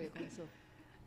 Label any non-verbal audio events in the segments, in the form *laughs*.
Aí, começou.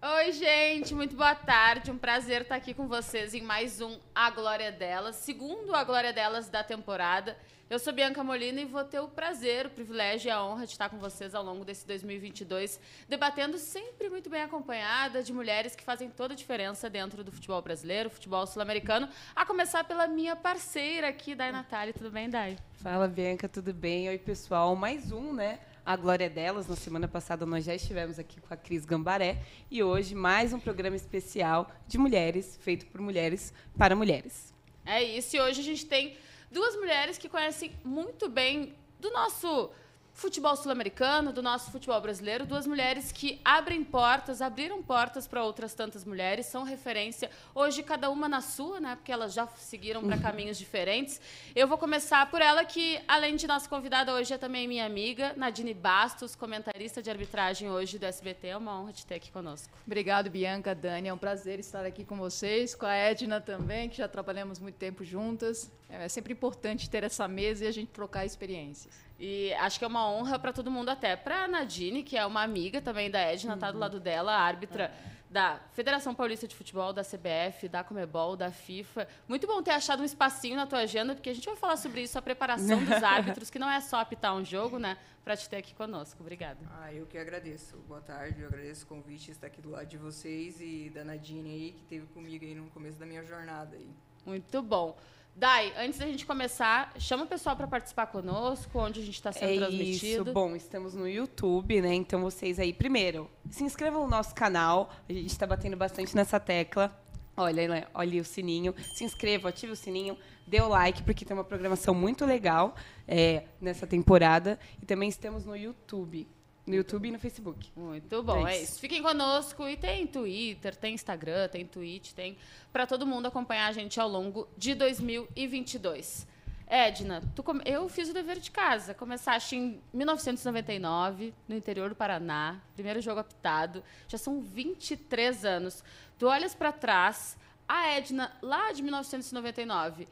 Oi, gente, muito boa tarde. Um prazer estar aqui com vocês em mais um A Glória Delas, segundo A Glória Delas da temporada. Eu sou Bianca Molina e vou ter o prazer, o privilégio e a honra de estar com vocês ao longo desse 2022, debatendo sempre muito bem acompanhada de mulheres que fazem toda a diferença dentro do futebol brasileiro, futebol sul-americano, a começar pela minha parceira aqui, Dai Natália. Tudo bem, Dai? Fala, Bianca, tudo bem? Oi, pessoal. Mais um, né? A Glória Delas. Na semana passada nós já estivemos aqui com a Cris Gambaré e hoje mais um programa especial de mulheres, feito por mulheres para mulheres. É isso, e hoje a gente tem duas mulheres que conhecem muito bem do nosso futebol sul-americano, do nosso futebol brasileiro, duas mulheres que abrem portas, abriram portas para outras tantas mulheres, são referência hoje cada uma na sua, né? Porque elas já seguiram para caminhos diferentes. Eu vou começar por ela que além de nossa convidada hoje é também minha amiga, Nadine Bastos, comentarista de arbitragem hoje do SBT. É uma honra te ter aqui conosco. Obrigado, Bianca, Dani. É um prazer estar aqui com vocês, com a Edna também, que já trabalhamos muito tempo juntas. É sempre importante ter essa mesa e a gente trocar experiências. E acho que é uma honra para todo mundo, até para a Nadine, que é uma amiga também da Edna, está do lado dela, árbitra da Federação Paulista de Futebol, da CBF, da Comebol, da FIFA. Muito bom ter achado um espacinho na tua agenda, porque a gente vai falar sobre isso, a preparação dos *laughs* árbitros, que não é só apitar um jogo, né? Para te ter aqui conosco. Obrigada. Ah, eu que agradeço. Boa tarde, eu agradeço o convite de estar aqui do lado de vocês e da Nadine aí, que esteve comigo aí no começo da minha jornada aí. Muito bom. Dai, antes da gente começar, chama o pessoal para participar conosco, onde a gente está sendo é transmitido. Isso, bom, estamos no YouTube, né? Então vocês aí, primeiro, se inscrevam no nosso canal. A gente está batendo bastante nessa tecla. Olha, olha o sininho. Se inscreva, ative o sininho, dê o like, porque tem uma programação muito legal é, nessa temporada. E também estamos no YouTube. No YouTube e no Facebook. Muito bom, É é isso. Fiquem conosco e tem Twitter, tem Instagram, tem Twitch, tem para todo mundo acompanhar a gente ao longo de 2022. Edna, tu come- eu fiz o dever de casa. Começaste em 1999, no interior do Paraná, primeiro jogo apitado. Já são 23 anos. Tu olhas para trás, a Edna lá de 1999.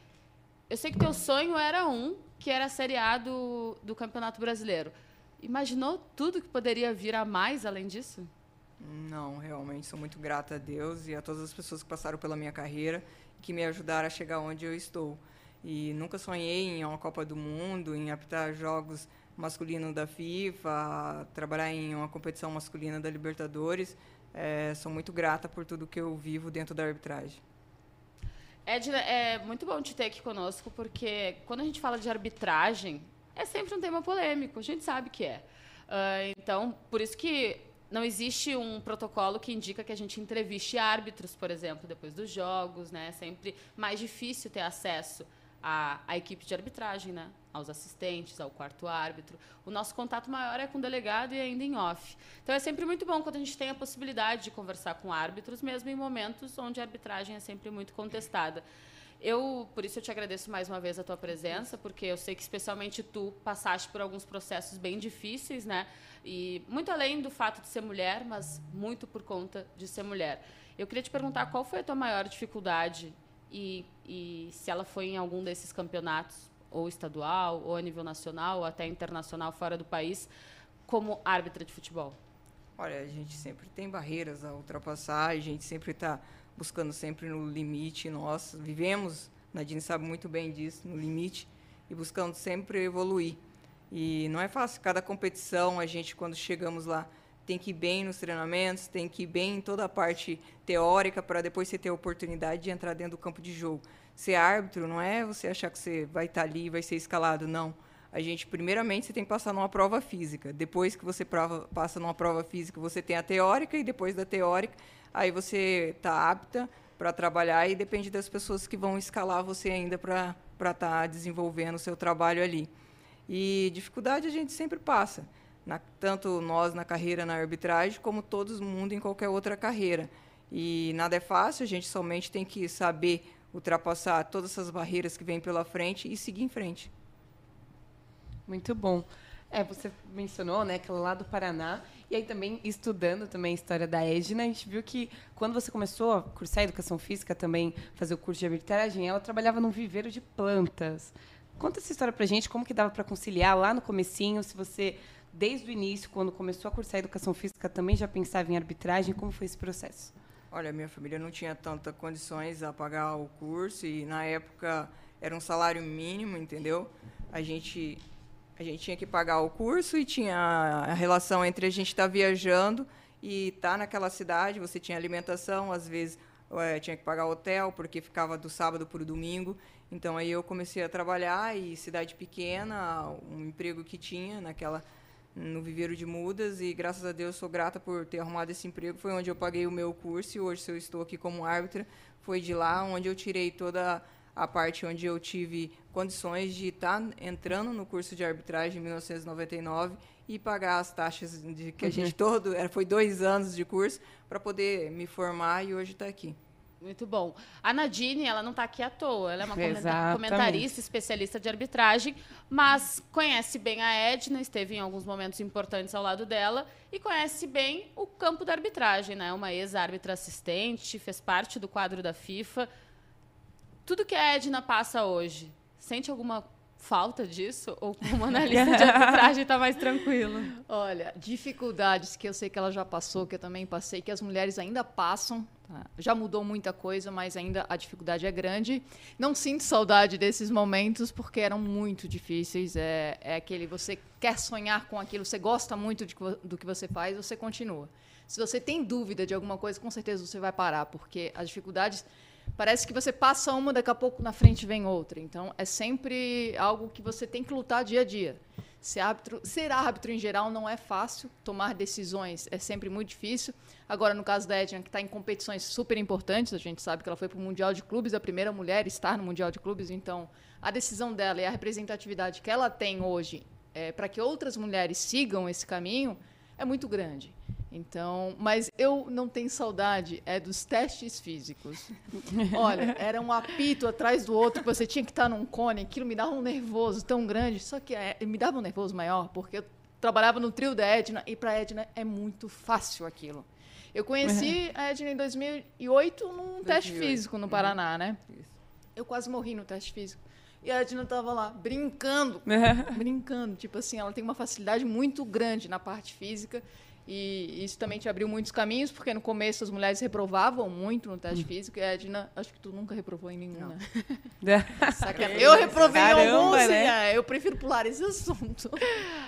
Eu sei que teu sonho era um, que era a Série A do, do Campeonato Brasileiro. Imaginou tudo que poderia vir a mais além disso? Não, realmente sou muito grata a Deus e a todas as pessoas que passaram pela minha carreira e que me ajudaram a chegar onde eu estou. E nunca sonhei em uma Copa do Mundo, em apitar jogos masculinos da FIFA, trabalhar em uma competição masculina da Libertadores. É, sou muito grata por tudo que eu vivo dentro da arbitragem. Edna, é muito bom te ter aqui conosco, porque quando a gente fala de arbitragem, é sempre um tema polêmico, a gente sabe que é. Ah, então, por isso que não existe um protocolo que indica que a gente entreviste árbitros, por exemplo, depois dos jogos, né? É sempre mais difícil ter acesso à, à equipe de arbitragem, né? Aos assistentes, ao quarto árbitro. O nosso contato maior é com o delegado e ainda em off. Então é sempre muito bom quando a gente tem a possibilidade de conversar com árbitros, mesmo em momentos onde a arbitragem é sempre muito contestada. Eu, por isso eu te agradeço mais uma vez a tua presença, porque eu sei que especialmente tu passaste por alguns processos bem difíceis, né? E muito além do fato de ser mulher, mas muito por conta de ser mulher. Eu queria te perguntar qual foi a tua maior dificuldade e, e se ela foi em algum desses campeonatos, ou estadual, ou a nível nacional, ou até internacional fora do país, como árbitra de futebol. Olha, a gente sempre tem barreiras a ultrapassar, a gente sempre está buscando sempre no limite. Nós vivemos, Nadine sabe muito bem disso, no limite e buscando sempre evoluir. E não é fácil. Cada competição, a gente, quando chegamos lá, tem que ir bem nos treinamentos, tem que ir bem em toda a parte teórica para depois você ter a oportunidade de entrar dentro do campo de jogo. Ser árbitro não é você achar que você vai estar ali vai ser escalado, não. A gente, primeiramente, você tem que passar numa prova física. Depois que você prova, passa numa prova física, você tem a teórica e depois da teórica, aí você está apta para trabalhar e depende das pessoas que vão escalar você ainda para estar tá desenvolvendo o seu trabalho ali. E dificuldade a gente sempre passa, na, tanto nós na carreira na arbitragem, como todo mundo em qualquer outra carreira. E nada é fácil, a gente somente tem que saber ultrapassar todas essas barreiras que vêm pela frente e seguir em frente. Muito bom. É, você mencionou, né, aquela lá do Paraná, e aí também estudando também a história da Edna, a gente viu que quando você começou a cursar educação física, também fazer o curso de arbitragem, ela trabalhava num viveiro de plantas. Conta essa história pra gente, como que dava para conciliar lá no comecinho, se você desde o início, quando começou a cursar educação física, também já pensava em arbitragem? Como foi esse processo? Olha, minha família não tinha tantas condições a pagar o curso e na época era um salário mínimo, entendeu? A gente a gente tinha que pagar o curso e tinha a relação entre a gente estar tá viajando e estar tá naquela cidade. Você tinha alimentação, às vezes é, tinha que pagar hotel porque ficava do sábado para o domingo. Então aí eu comecei a trabalhar e cidade pequena, um emprego que tinha naquela no viveiro de mudas e graças a Deus sou grata por ter arrumado esse emprego. Foi onde eu paguei o meu curso e hoje se eu estou aqui como árbitra, foi de lá onde eu tirei toda a parte onde eu tive condições de estar entrando no curso de arbitragem em 1999 e pagar as taxas de que a gente uhum. todo era foi dois anos de curso para poder me formar e hoje estar tá aqui. Muito bom. A Nadine, ela não está aqui à toa. Ela é uma Exatamente. comentarista, especialista de arbitragem, mas conhece bem a Edna, esteve em alguns momentos importantes ao lado dela e conhece bem o campo da arbitragem, né? Uma ex-árbitra assistente, fez parte do quadro da FIFA. Tudo que a Edna passa hoje, sente alguma falta disso? Ou como analista de arbitragem está mais tranquilo? *laughs* Olha, dificuldades que eu sei que ela já passou, que eu também passei, que as mulheres ainda passam. Tá? Já mudou muita coisa, mas ainda a dificuldade é grande. Não sinto saudade desses momentos, porque eram muito difíceis. É, é aquele, você quer sonhar com aquilo, você gosta muito de, do que você faz, você continua. Se você tem dúvida de alguma coisa, com certeza você vai parar, porque as dificuldades parece que você passa uma, daqui a pouco na frente vem outra. Então, é sempre algo que você tem que lutar dia a dia. Ser árbitro, ser árbitro em geral não é fácil, tomar decisões é sempre muito difícil. Agora, no caso da Edna, que está em competições super importantes, a gente sabe que ela foi para o Mundial de Clubes, a primeira mulher a estar no Mundial de Clubes, então a decisão dela e a representatividade que ela tem hoje é, para que outras mulheres sigam esse caminho é muito grande. Então, mas eu não tenho saudade é dos testes físicos. *laughs* Olha, era um apito atrás do outro, você tinha que estar num cone, aquilo me dava um nervoso tão grande, só que é, me dava um nervoso maior, porque eu trabalhava no trio da Edna e para a Edna é muito fácil aquilo. Eu conheci uhum. *laughs* a Edna em 2008 num 2008. teste físico no Paraná, né? Eu quase morri no teste físico. E a Edna estava lá brincando, *laughs* brincando, tipo assim, ela tem uma facilidade muito grande na parte física e isso também te abriu muitos caminhos, porque no começo as mulheres reprovavam muito no teste hum. físico. E a Edna, acho que tu nunca reprovou em nenhum, né? *laughs* eu reprovei Caramba, em alguns, né? eu prefiro pular esse assunto.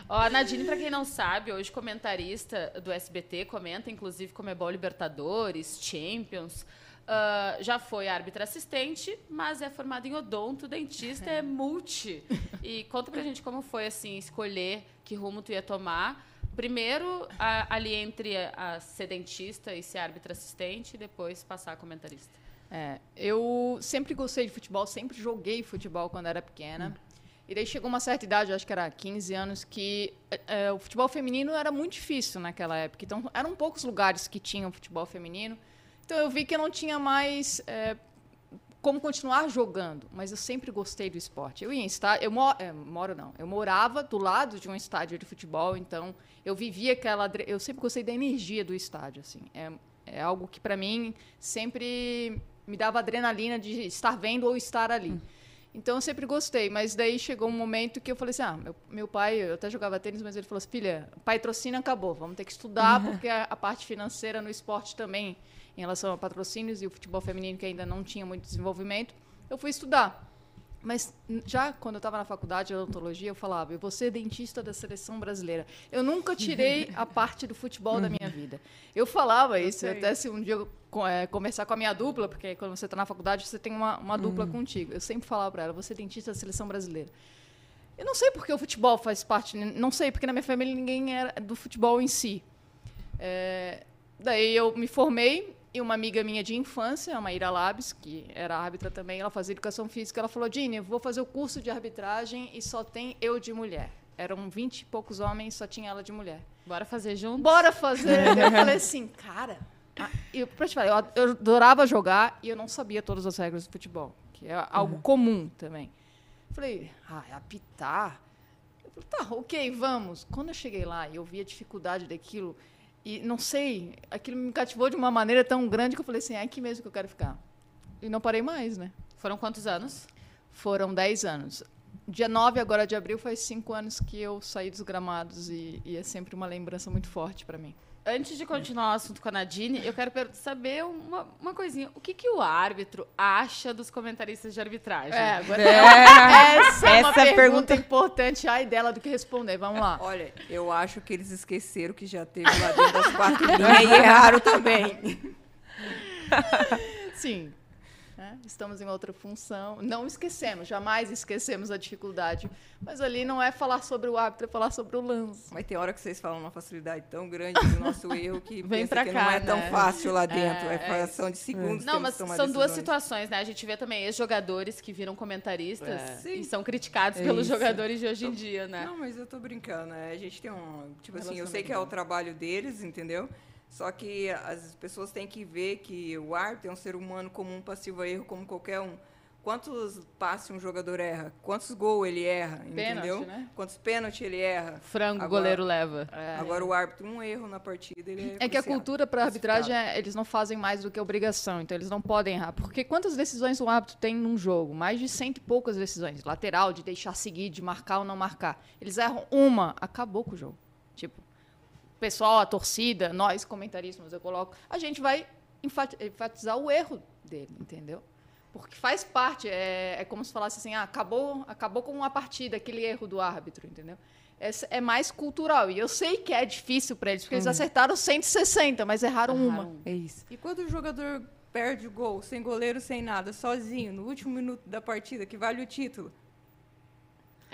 Ó, a Nadine, para quem não sabe, hoje comentarista do SBT, comenta inclusive Comebol Libertadores, Champions. Uh, já foi árbitra assistente, mas é formada em odonto, dentista, é multi. *laughs* E conta pra gente como foi, assim, escolher que rumo tu ia tomar Primeiro, a, ali entre a, a ser dentista e ser árbitra assistente, e depois passar a comentarista. É, eu sempre gostei de futebol, sempre joguei futebol quando era pequena. Hum. E daí chegou uma certa idade, acho que era 15 anos, que é, o futebol feminino era muito difícil naquela época. Então, eram poucos lugares que tinham futebol feminino. Então, eu vi que eu não tinha mais é, como continuar jogando, mas eu sempre gostei do esporte. Eu ia em estádio, eu moro, é, moro não, eu morava do lado de um estádio de futebol, então eu vivia aquela, eu sempre gostei da energia do estádio, assim. É, é algo que para mim sempre me dava adrenalina de estar vendo ou estar ali. Hum. Então eu sempre gostei, mas daí chegou um momento que eu falei assim: ah, meu, meu pai, eu até jogava tênis, mas ele falou assim: filha, patrocínio acabou, vamos ter que estudar, uhum. porque a, a, parte financeira no esporte também em relação a patrocínios e o futebol feminino que ainda não tinha muito desenvolvimento, eu fui estudar. Mas já quando eu estava na faculdade de odontologia, eu falava, eu vou ser dentista da seleção brasileira. Eu nunca tirei *laughs* a parte do futebol da minha vida. Eu falava isso, até se um dia eu é, conversar com a minha dupla, porque quando você está na faculdade, você tem uma, uma dupla uhum. contigo. Eu sempre falava para ela, você é dentista da seleção brasileira. Eu não sei porque o futebol faz parte, não sei, porque na minha família ninguém era do futebol em si. É, daí eu me formei, e uma amiga minha de infância, a Maíra Labs, que era árbitra também, ela fazia educação física, ela falou: Dini, eu vou fazer o curso de arbitragem e só tem eu de mulher. Eram vinte e poucos homens, só tinha ela de mulher. Bora fazer junto? Bora fazer! *laughs* eu falei assim, cara. Ah, eu, pra te falar, eu, eu adorava jogar e eu não sabia todas as regras do futebol, que é algo uhum. comum também. Falei, ah, é apitar. Eu falei, tá, ok, vamos. Quando eu cheguei lá e eu vi a dificuldade daquilo, e não sei, aquilo me cativou de uma maneira tão grande que eu falei assim, é aqui mesmo que eu quero ficar. E não parei mais, né? Foram quantos anos? Foram 10 anos. dia 9 agora de abril faz cinco anos que eu saí dos gramados e, e é sempre uma lembrança muito forte para mim. Antes de continuar o assunto com a Nadine, eu quero saber uma, uma coisinha. O que, que o árbitro acha dos comentaristas de arbitragem? É, agora É. essa é uma Essa é a pergunta, pergunta. importante. Ai dela do que responder. Vamos lá. Olha, eu acho que eles esqueceram que já teve lá dentro das quatro linhas e erraram também. Sim. Né? Estamos em outra função. Não esquecemos, jamais esquecemos a dificuldade. Mas ali não é falar sobre o árbitro, é falar sobre o lance. Mas tem hora que vocês falam uma facilidade tão grande do nosso *laughs* erro que Vem pensa que cá, não é tão né? fácil lá dentro. É, É, é fração de segundos. Não, mas são duas decisões. situações, né? A gente vê também ex-jogadores que viram comentaristas É. E são criticados É pelos isso. jogadores de hoje em dia, né? Não, mas eu tô brincando. né? A gente tem um. Tipo assim, eu sei que é o trabalho deles, entendeu? Só que as pessoas têm que ver que o árbitro é um ser humano comum, passivo a erro, como qualquer um. Quantos passes um jogador erra? Quantos gols ele erra? Pênalti, entendeu? né? Quantos pênaltis ele erra? Frango o Agora- goleiro leva. Agora o árbitro, um erro na partida, ele é É que a cultura para arbitragem, é, eles não fazem mais do que obrigação, então eles não podem errar. Porque quantas decisões o árbitro tem num jogo? Mais de cento e poucas decisões. Lateral, de deixar seguir, de marcar ou não marcar. Eles erram uma, acabou com o jogo. Tipo, pessoal, a torcida, nós comentaristas, eu coloco, a gente vai enfati- enfatizar o erro dele, entendeu? Porque faz parte, é, é como se falasse assim, ah, acabou, acabou com a partida, aquele erro do árbitro, entendeu? Essa é mais cultural. E eu sei que é difícil para eles, porque eles acertaram 160, mas erraram uma. É isso. E quando o jogador perde o gol, sem goleiro, sem nada, sozinho, no último minuto da partida, que vale o título,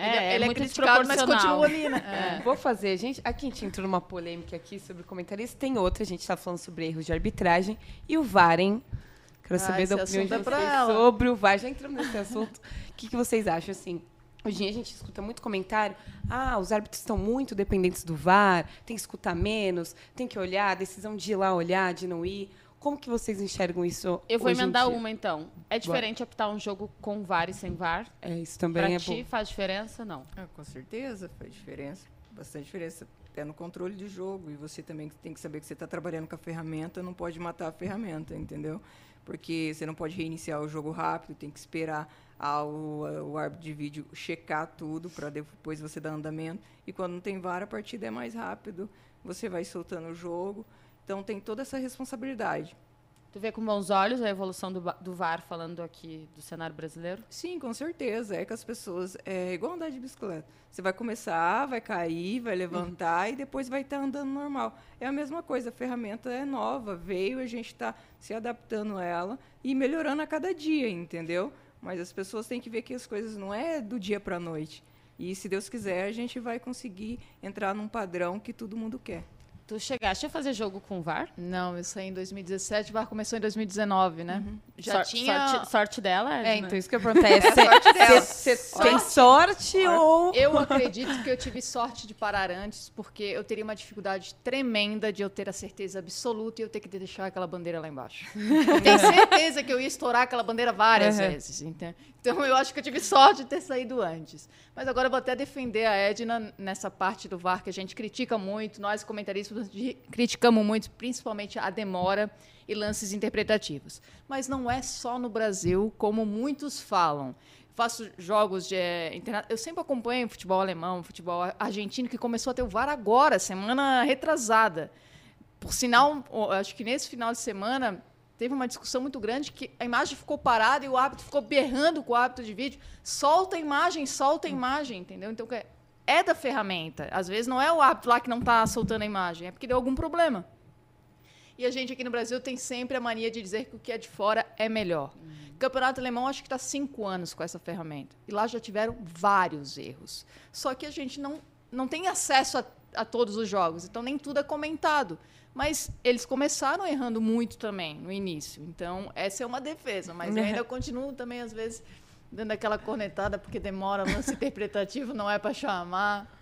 É, ele, é ele muito criticado, mas desproporcional. continua ali, né? Vou fazer, gente. Aqui a gente entrou numa polêmica aqui sobre comentarista. Tem outra, a gente está falando sobre erros de arbitragem. E o VAR, hein? Quero Ah, saber da opinião de assunto é vocês ela. sobre o VAR. Já entramos nesse assunto. O que, que vocês acham, assim? Hoje em dia a gente escuta muito comentário. Ah, os árbitros estão muito dependentes do VAR, tem que escutar menos, tem que olhar, decisão de ir lá olhar, de não ir. Como que vocês enxergam isso Eu vou hoje em emendar dia? uma, então. É diferente apitar um jogo com VAR e sem VAR? É, isso também Pra é ti bom. faz diferença? Não. Ah, com certeza faz diferença. Bastante diferença. Até no controle de jogo. E você também tem que saber que você está trabalhando com a ferramenta, não pode matar a ferramenta, entendeu? Porque você não pode reiniciar o jogo rápido, tem que esperar ao, o árbitro de vídeo checar tudo para depois você dar andamento. E quando não tem VAR, a partida é mais rápido, você vai soltando o jogo. Então tem toda essa responsabilidade. Tu vê com bons olhos a evolução do, do VAR falando aqui do cenário brasileiro? Sim, com certeza. É que as pessoas. É igual andar de bicicleta. Você vai começar, vai cair, vai levantar e depois vai estar andando normal. É a mesma coisa, a ferramenta é nova, veio, a gente está se adaptando a ela e melhorando a cada dia, entendeu? Mas as pessoas têm que ver que as coisas não é do dia para a noite. E se Deus quiser, a gente vai conseguir entrar num padrão que todo mundo quer. Tu chegaste a fazer jogo com VAR? Não, eu saí em 2017, o VAR começou em 2019, né? Já Sor- tinha... Sorte, sorte dela, É, Edna? então isso que eu perguntei. É, Você tem sorte ou... Eu acredito que eu tive sorte de parar antes, porque eu teria uma dificuldade tremenda de eu ter a certeza absoluta e eu ter que deixar aquela bandeira lá embaixo. Eu tenho *laughs* certeza que eu ia estourar aquela bandeira várias Uhum. vezes. Então, então eu acho que eu tive sorte de ter saído antes. Mas agora eu vou até defender a Edna nessa parte do VAR que a gente critica muito, nós comentaristas de- criticamos muito, principalmente a demora e lances interpretativos. Mas não é só no Brasil, como muitos falam. Faço jogos de eh. Eu sempre acompanho futebol alemão, futebol argentino, que começou a ter o VAR agora, semana retrasada. Por sinal, acho que nesse final de semana teve uma discussão muito grande que a imagem ficou parada e o árbitro ficou berrando com o árbitro de vídeo. Solta a imagem, solta a imagem, entendeu? Então é- da ferramenta. Às vezes não é o árbitro lá que não está soltando a imagem, é porque deu algum problema. E a gente aqui no Brasil tem sempre a mania de dizer que o que é de fora é melhor. Campeonato Alemão acho que está cinco anos com essa ferramenta. E lá já tiveram vários erros. Só que a gente não, não tem acesso a, a todos os jogos, então nem tudo é comentado. Mas eles começaram errando muito também no início. Então, essa é uma defesa. Mas eu *laughs* ainda continuo também, às vezes, dando aquela cornetada, porque demora, lance interpretativo não é para chamar.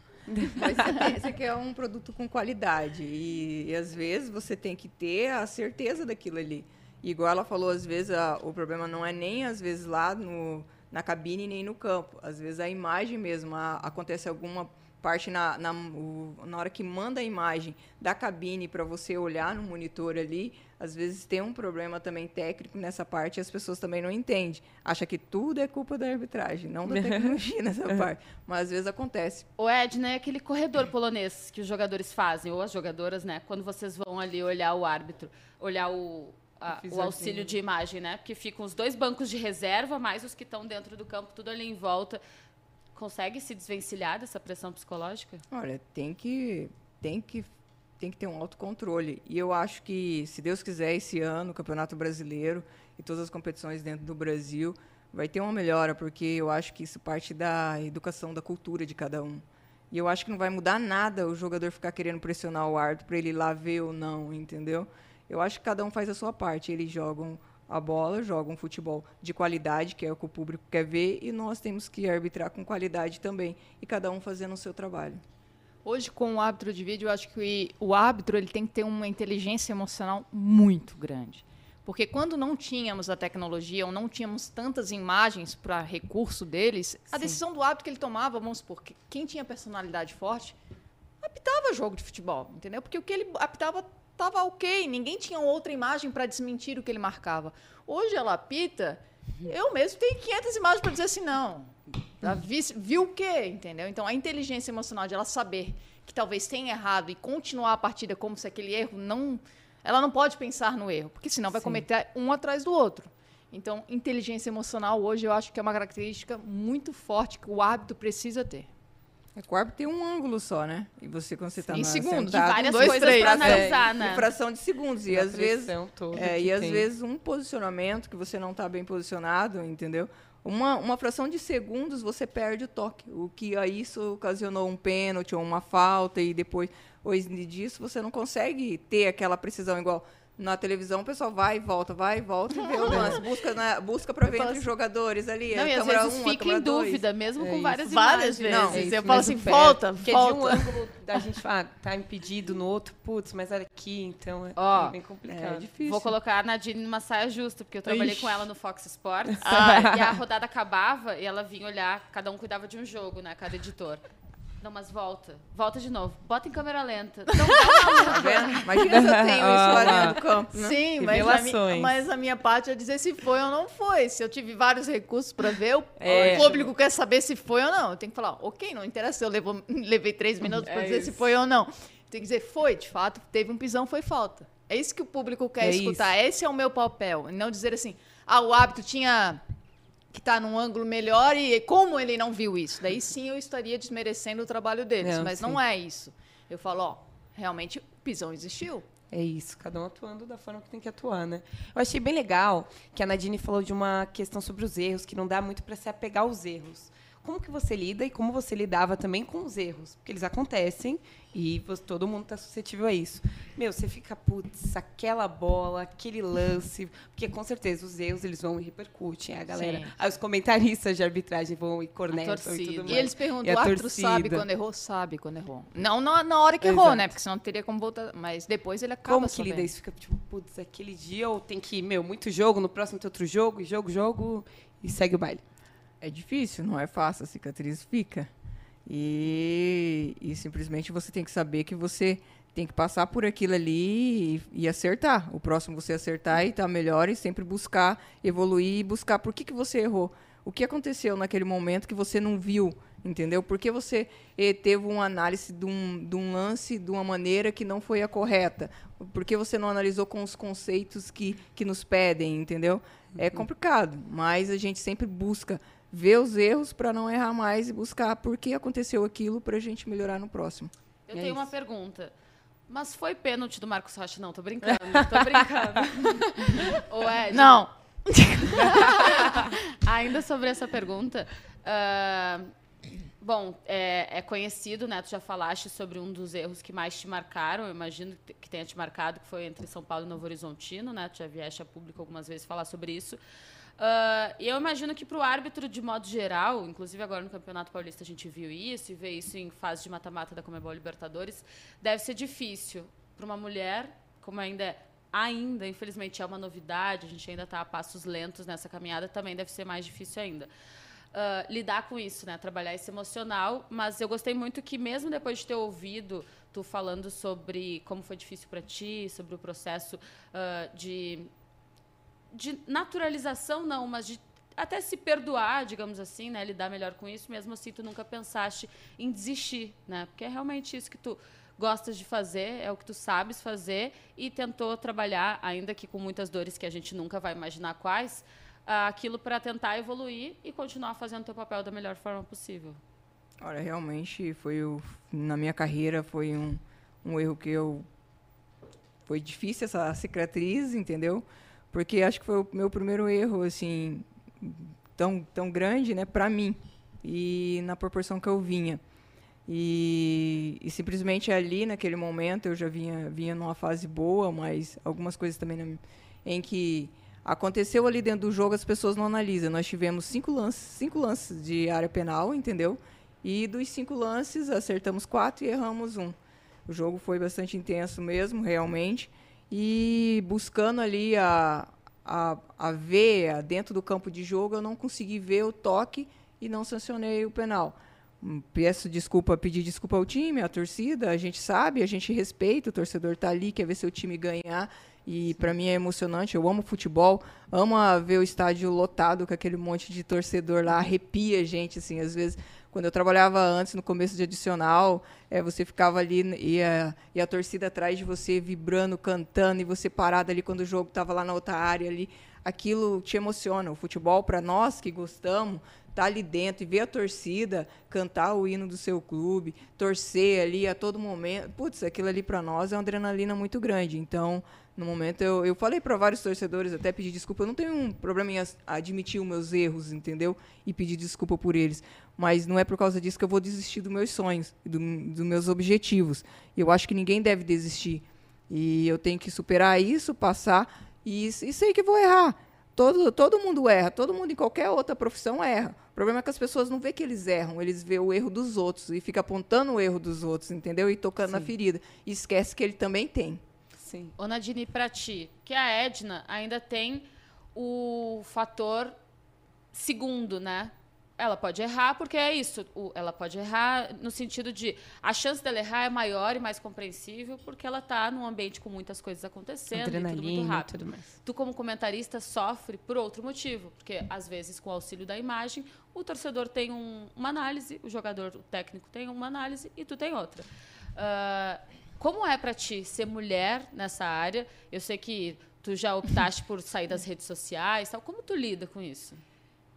Mas você pensa que é um produto com qualidade. E, e, às vezes você tem que ter a certeza daquilo ali. Igual ela falou, às vezes a- o problema não é nem às vezes lá no, na cabine nem no campo. Às vezes a imagem mesmo, a- acontece alguma parte na, na, o- na hora que manda a imagem da cabine para você olhar no monitor ali, às vezes tem um problema também técnico nessa parte e as pessoas também não entendem. Acha que tudo é culpa da arbitragem, não da tecnologia *laughs* nessa parte. Mas às vezes acontece. O Edna é aquele corredor polonês que os jogadores fazem, ou as jogadoras, né? Quando vocês vão ali olhar o árbitro, olhar o, a, o auxílio de imagem, né? Porque ficam os dois bancos de reserva, mais os que estão dentro do campo, tudo ali em volta. Consegue se desvencilhar dessa pressão psicológica? Olha, tem que, tem que, tem que ter um autocontrole. E eu acho que, se Deus quiser, esse ano, o Campeonato Brasileiro e todas as competições dentro do Brasil, vai ter uma melhora, porque eu acho que isso parte da educação, da cultura de cada um. E eu acho que não vai mudar nada o jogador ficar querendo pressionar o árbitro para ele ir lá ver ou não, entendeu? Eu acho que cada um faz a sua parte. Eles jogam a bola, jogam futebol de qualidade, que é o que o público quer ver, e nós temos que arbitrar com qualidade também, e cada um fazendo o seu trabalho. Hoje, com o árbitro de vídeo, eu acho que o árbitro ele tem que ter uma inteligência emocional muito grande. Porque quando não tínhamos a tecnologia ou não tínhamos tantas imagens para recurso deles, a decisão do árbitro que ele tomava, vamos supor, que quem tinha personalidade forte, apitava jogo de futebol, entendeu? Porque o que ele apitava estava ok, ninguém tinha outra imagem para desmentir o que ele marcava. Hoje ela apita, eu mesmo tenho 500 imagens para dizer assim, não. Vi, viu o quê, entendeu? Então, a inteligência emocional de ela saber que talvez tenha errado e continuar a partida como se aquele erro não... Ela não pode pensar no erro, porque senão vai Sim. cometer um atrás do outro. Então, inteligência emocional hoje eu acho que é uma característica muito forte que o hábito precisa ter. É que o árbitro tem um ângulo só, né? E você, quando você está Em segundos, sentado, várias dois, coisas para analisar, é, né? Em fração de segundos. E, às vezes, é, e às vezes um posicionamento que você não está bem posicionado, entendeu? Uma, uma fração de segundos você perde o toque. O que aí isso ocasionou um pênalti ou uma falta, e depois, depois disso, você não consegue ter aquela precisão igual na televisão o pessoal vai e volta, vai e volta e vê o *laughs* lance. Busca, na, busca para ver entre os jogadores ali. Não, e às vezes um, fica em dúvida, mesmo é com várias Várias vezes. Não, é eu falo assim, volta, Porque volta. de um ângulo a gente fala, tá impedido, no outro, putz, mas era aqui, então é, oh, bem complicado. É difícil. Vou colocar a Nadine numa saia justa, porque eu trabalhei Ixi. com ela no Fox Sports. *laughs* Ah, e a rodada acabava e ela vinha olhar, cada um cuidava de um jogo, né? Cada editor. Não, mas volta. Volta de novo. Bota em câmera lenta. *laughs* Não, tá vendo? Imagina se eu tenho isso lá dentro do campo. Né? Sim, mas a, minha, mas a, minha parte é dizer se foi ou não foi. Se eu tive vários recursos para ver, o, é. público quer saber se foi ou não. Eu tenho que falar, ok, não interessa se eu levo, *laughs* levei três minutos para é dizer isso. se foi ou não. Tem que dizer, foi, de fato, teve um pisão, foi falta. É isso que o público quer é escutar. Isso. Esse é o meu papel. E não dizer assim, ah, o hábito tinha que está num ângulo melhor e como ele não viu isso? Daí sim eu estaria desmerecendo o trabalho deles, não, mas sim. não é isso. Eu falo, ó, realmente o pisão existiu. É isso, cada um atuando da forma que tem que atuar, né? Eu achei bem legal que a Nadine falou de uma questão sobre os erros, que não dá muito para se apegar aos erros como que você lida e como você lidava também com os erros, porque eles acontecem e você, todo mundo está suscetível a isso. Meu, você fica, putz, aquela bola, aquele lance, porque com certeza os erros eles vão e repercutem, a galera, Sim. aí os comentaristas de arbitragem vão e cornetam e tudo mais. E eles perguntam, o árbitro sabe quando errou? Sabe quando errou. Não na, na hora que errou, Exato. né? Porque senão não teria como voltar, mas depois ele acaba Como que lida isso? Fica tipo, putz, aquele dia ou tem que, meu, muito jogo, no próximo tem outro jogo, jogo, jogo e segue o baile. É difícil, não é fácil, a cicatriz fica. E, e simplesmente você tem que saber que você tem que passar por aquilo ali e, e, acertar. O próximo você acertar e estar tá melhor e sempre buscar evoluir e buscar por que, que você errou. O que aconteceu naquele momento que você não viu, entendeu? Por que você eh, teve uma análise de um, de um lance de uma maneira que não foi a correta? Por que você não analisou com os conceitos que, que nos pedem, entendeu? É uhum. complicado, mas a gente sempre busca ver os erros para não errar mais e buscar por que aconteceu aquilo para a gente melhorar no próximo. Eu é tenho isso. uma pergunta. Mas foi pênalti do Marcos Rocha? Não, tô brincando. Tô brincando. *laughs* Ou é? Não. *laughs* Ainda sobre essa pergunta. Uh, bom, é, é, conhecido, né? Tu já falaste sobre um dos erros que mais te marcaram. Eu imagino que tenha te marcado, que foi entre São Paulo e Novo Horizontino, né? Tu já vieste a público algumas vezes falar sobre isso. Uh, eu imagino que para o árbitro, de modo geral, inclusive agora no Campeonato Paulista a gente viu isso e vê isso em fase de mata-mata da Comebol Libertadores, deve ser difícil para uma mulher, como ainda ainda, infelizmente, é uma novidade, a gente ainda está a passos lentos nessa caminhada, também deve ser mais difícil ainda. Uh, lidar com isso, né? Trabalhar esse emocional, mas eu gostei muito que mesmo depois de ter ouvido tu falando sobre como foi difícil para ti, sobre o processo uh, de, de naturalização, não, mas de até se perdoar, digamos assim, né, lidar melhor com isso, mesmo assim tu nunca pensaste em desistir, né? Porque é realmente isso que tu gostas de fazer, é o que tu sabes fazer e tentou trabalhar, ainda que com muitas dores que a gente nunca vai imaginar quais, aquilo para tentar evoluir e continuar fazendo teu papel da melhor forma possível. Olha, realmente foi o, na minha carreira foi um, um erro que eu foi difícil essa cicatriz, entendeu? Porque acho que foi o meu primeiro erro assim tão tão grande, né, para mim e na proporção que eu vinha. E, e, simplesmente ali naquele momento eu já vinha vinha numa fase boa, mas algumas coisas também em que aconteceu ali dentro do jogo as pessoas não analisam. Nós tivemos cinco lances, cinco lances de área penal, entendeu? E dos cinco lances, acertamos quatro e erramos um. O jogo foi bastante intenso mesmo, realmente. E buscando ali a, a, a ver dentro do campo de jogo, eu não consegui ver o toque e não sancionei o penal. Peço desculpa, pedir desculpa ao time, à torcida. A gente sabe, a gente respeita, o torcedor está ali, quer ver seu time ganhar. E para mim é emocionante. Eu amo futebol, amo ver o estádio lotado com aquele monte de torcedor lá, arrepia a gente, assim, às vezes quando eu trabalhava antes, no começo de adicional, é, você ficava ali e a, e a torcida atrás de você vibrando, cantando, e você parado ali quando o jogo estava lá na outra área ali. Aquilo te emociona. O futebol, para nós que gostamos, tá ali dentro e ver a torcida cantar o hino do seu clube, torcer ali a todo momento. Putz, aquilo ali para nós é uma adrenalina muito grande. Então, no momento, eu, eu falei para vários torcedores, até pedir desculpa. Eu não tenho um problema em admitir os meus erros, entendeu? E pedir desculpa por eles. Mas não é por causa disso que eu vou desistir dos meus sonhos, do, dos meus objetivos. Eu acho que ninguém deve desistir. E eu tenho que superar isso, passar. E, e sei que vou errar. Todo, todo mundo erra, todo mundo em qualquer outra profissão erra. O problema é que as pessoas não vê que eles erram, eles vê o erro dos outros e fica apontando o erro dos outros, entendeu? E tocando Sim. na ferida. E esquece que ele também tem. Sim. Ô, Nadine, para ti, que a Edna ainda tem o fator segundo, né? Ela pode errar, porque é isso. ela pode errar no sentido de a chance dela errar é maior e mais compreensível, porque ela está num ambiente com muitas coisas acontecendo e tudo muito rápido. Tudo tu, como comentarista, sofre por outro motivo, porque às vezes, com o auxílio da imagem, o torcedor tem um, uma análise, o jogador, o técnico tem uma análise e tu tem outra. Uh, como é para ti ser mulher nessa área? Eu sei que tu já optaste por sair das redes sociais, tal. Como tu lida com isso?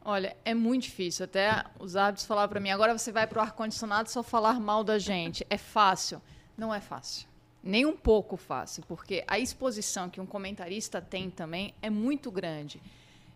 Olha, é muito difícil. Até os árbitros falaram para mim: agora você vai para o ar condicionado só falar mal da gente. É fácil? Não é fácil. Nem um pouco fácil, porque a exposição que um comentarista tem também é muito grande.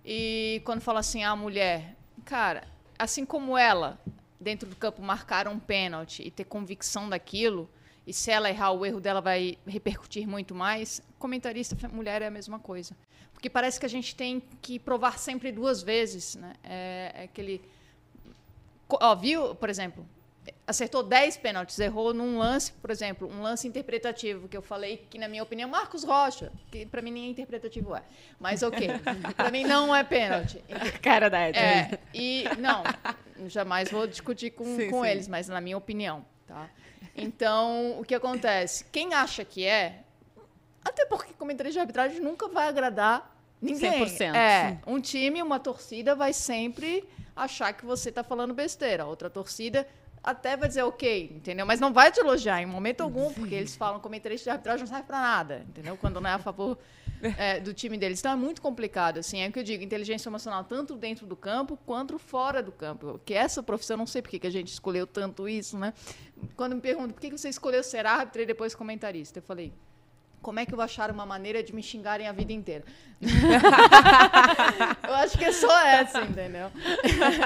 E quando fala assim, ah, mulher, cara, assim como ela, dentro do campo, marcar um pênalti e ter convicção daquilo, e se ela errar, o erro dela vai repercutir muito mais. Comentarista mulher é a mesma coisa. Porque parece que a gente tem que provar sempre duas vezes. Né? É, é aquele. Ó, viu, por exemplo, acertou 10 pênaltis, errou num lance, por exemplo, um lance interpretativo, que eu falei que, na minha opinião, Marcos Rocha, que para mim nem é interpretativo é. Mas ok, *laughs* para mim não é pênalti. Cara da Ed. É, e não, jamais vou discutir com, sim, com sim. eles, mas na minha opinião, tá? Então, o que acontece? Quem acha que é, até porque comentarista de arbitragem nunca vai agradar ninguém. 100%. É, um time, uma torcida vai sempre achar que você está falando besteira. A outra torcida até vai dizer ok, entendeu? Mas não vai te elogiar em momento algum, porque eles falam que comentarista de arbitragem não serve para nada, entendeu? Quando não é a favor *laughs* é, do time deles. Então é muito complicado, assim. É o que eu digo, inteligência emocional tanto dentro do campo quanto fora do campo. Que essa profissão, não sei por que a gente escolheu tanto isso, né? Quando me perguntam por que você escolheu ser árbitro e depois comentarista, eu falei, como é que eu vou achar uma maneira de me xingarem a vida inteira? *laughs* eu acho que é só essa, entendeu?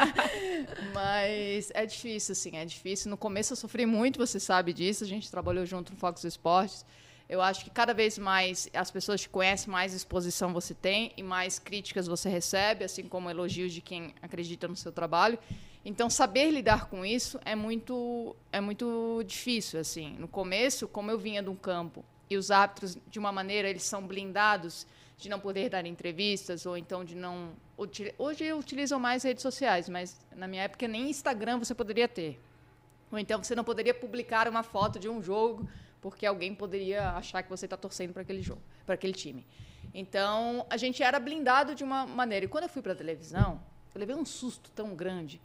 *laughs* Mas é difícil, assim, é difícil. No começo eu sofri muito, você sabe disso. A gente trabalhou junto no Fox Esportes. Eu acho que cada vez mais as pessoas te conhecem, mais exposição você tem e mais críticas você recebe, assim como elogios de quem acredita no seu trabalho. Então, saber lidar com isso é muito, é muito difícil. assim. No começo, como eu vinha de um campo e os árbitros, de uma maneira, eles são blindados de não poder dar entrevistas ou então de não. Hoje utilizam mais redes sociais, mas na minha época nem Instagram você poderia ter. Ou então você não poderia publicar uma foto de um jogo porque alguém poderia achar que você está torcendo para aquele jogo, para aquele time. Então, a gente era blindado de uma maneira. E quando eu fui para a televisão, eu levei um susto tão grande,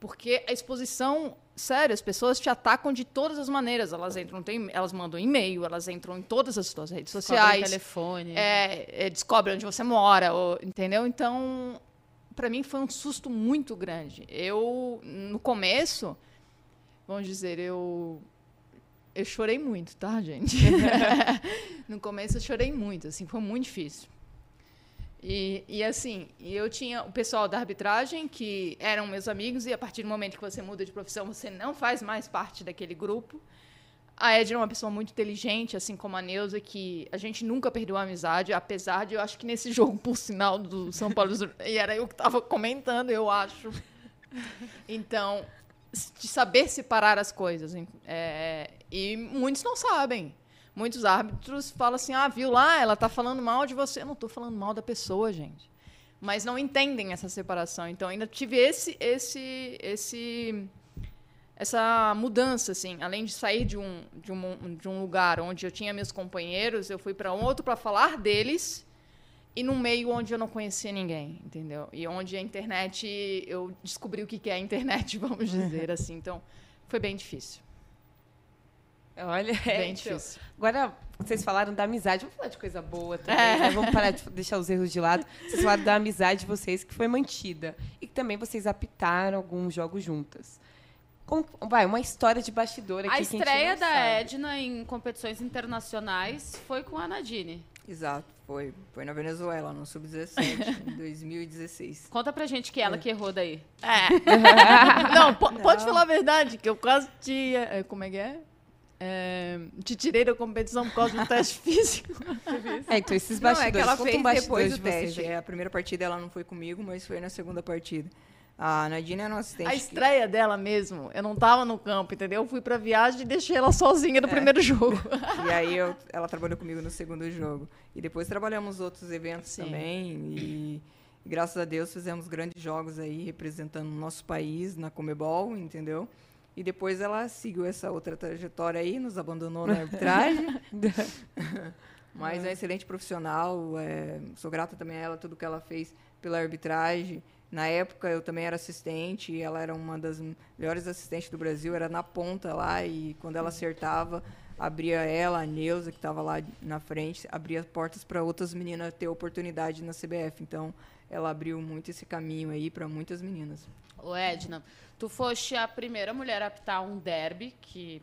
porque a exposição, sério, as pessoas te atacam de todas as maneiras. Elas entram, tem, elas mandam e-mail, elas entram em todas as suas redes sociais. telefone. É, é, descobrem onde você mora, ou, entendeu? Então, para mim foi um susto muito grande. Eu, no começo, vamos dizer, eu eu chorei muito, tá, gente? *laughs* *laughs* no começo eu chorei muito, assim, foi muito difícil. E, e assim, eu tinha o pessoal da arbitragem, que eram meus amigos, e a partir do momento que você muda de profissão, você não faz mais parte daquele grupo. A Edna é uma pessoa muito inteligente, assim como a Neuza, que a gente nunca perdeu a amizade, apesar de eu acho que nesse *laughs* jogo, por sinal, do São Paulo, e era eu que estava comentando, eu acho. Então, de saber separar as coisas. É, e muitos não sabem. Muitos árbitros falam assim: ah, viu lá, ela está falando mal de você. Eu não estou falando mal da pessoa, gente. Mas não entendem essa separação. Então, ainda tive esse, esse, esse, essa mudança, assim. Além de sair de um, de um, de um lugar onde eu tinha meus companheiros, eu fui para um outro para falar deles e num meio onde eu não conhecia ninguém, entendeu? E onde a internet, eu descobri o que é a internet, *laughs* vamos dizer assim. Então, foi bem difícil. Olha, é, bem então, difícil. Agora, vocês falaram da amizade, vamos falar de coisa boa também, é. né? Vamos parar de deixar os erros de lado. Vocês falaram da amizade de vocês, que foi mantida. E que também vocês apitaram alguns jogos juntas. Como, vai, uma história de bastidor aqui. A estreia a da Edna em competições internacionais foi com a Nadine. Exato, foi. Foi na Venezuela, no Sub-17, *laughs* em 2016. Conta pra gente que ela é. que errou daí. É. *laughs* *laughs* não, Não, pode falar a verdade, que eu quase te. É, como é que é? É, te tirei da competição por causa um teste *laughs* físico. É, então esses bastidores. Não, é que ela fez depois do teste. É, a primeira partida ela não foi comigo, mas foi na segunda partida. A Nadine era uma assistente. A estreia que... dela mesmo, eu não estava no campo, entendeu? Eu fui para viagem e deixei ela sozinha no é. primeiro jogo. *laughs* E aí eu, ela trabalhou comigo no segundo jogo. E depois trabalhamos outros eventos Sim. também. E, e, graças a Deus fizemos grandes jogos aí representando o nosso país na Comebol, entendeu? E depois ela seguiu essa outra trajetória aí, nos abandonou na arbitragem. *laughs* Mas é uma excelente profissional. É, sou grata também a ela, tudo que ela fez pela arbitragem. Na época eu também era assistente, e ela era uma das melhores assistentes do Brasil, era na ponta lá, e quando ela acertava, abria ela, a Neuza, que estava lá na frente, abria portas para outras meninas ter oportunidade na CBF. Então, ela abriu muito esse caminho aí para muitas meninas. O Edna, tu foste a primeira mulher a apitar um derby, que,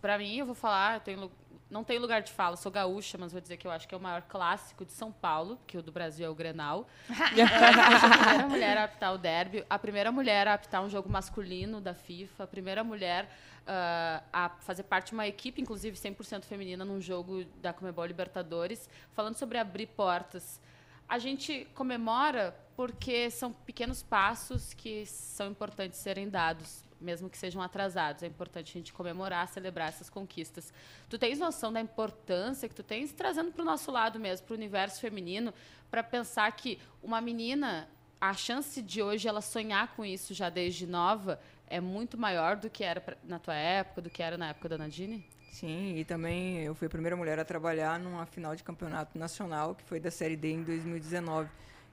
para mim, eu vou falar, eu tenho não tem lugar de fala, sou gaúcha, mas vou dizer que eu acho que é o maior clássico de São Paulo, que o do Brasil é o Grenal. *laughs* a primeira mulher a apitar o derby, a primeira mulher a apitar um jogo masculino da FIFA, a primeira mulher uh, a fazer parte de uma equipe, inclusive 100% feminina, num jogo da Comebol Libertadores, falando sobre abrir portas. A gente comemora porque são pequenos passos que são importantes serem dados mesmo que sejam atrasados. É importante a gente comemorar, celebrar essas conquistas. Tu tens noção da importância que tu tens trazendo para o nosso lado mesmo, para o universo feminino, para pensar que uma menina, a chance de hoje ela sonhar com isso já desde nova é muito maior do que era na tua época, do que era na época da Nadine? Sim, e também eu fui a primeira mulher a trabalhar numa final de campeonato nacional, que foi da Série D em 2019.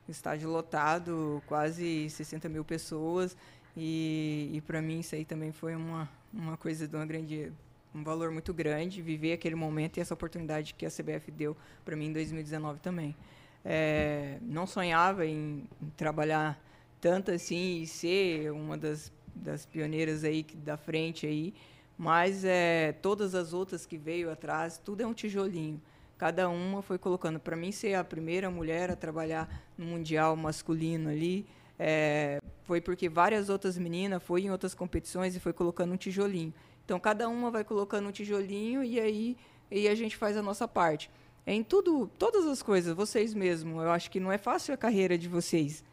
Estádio lotado, quase 60 mil pessoas. E, e para mim isso aí também foi uma, uma coisa de uma grande um valor muito grande viver aquele momento e essa oportunidade que a CBF deu para mim em 2019 também. É, não sonhava em, em, trabalhar tanto assim e ser uma das, das pioneiras aí da frente aí, mas é, todas as outras que veio atrás, tudo é um tijolinho. Cada uma foi colocando. Para mim, ser a primeira mulher a trabalhar no mundial masculino ali, é, foi porque várias outras meninas foi em outras competições e foi colocando um tijolinho. Então cada uma vai colocando um tijolinho e aí e a gente faz a nossa parte. Em tudo, todas as coisas, vocês mesmos. Eu acho que não é fácil a carreira de vocês.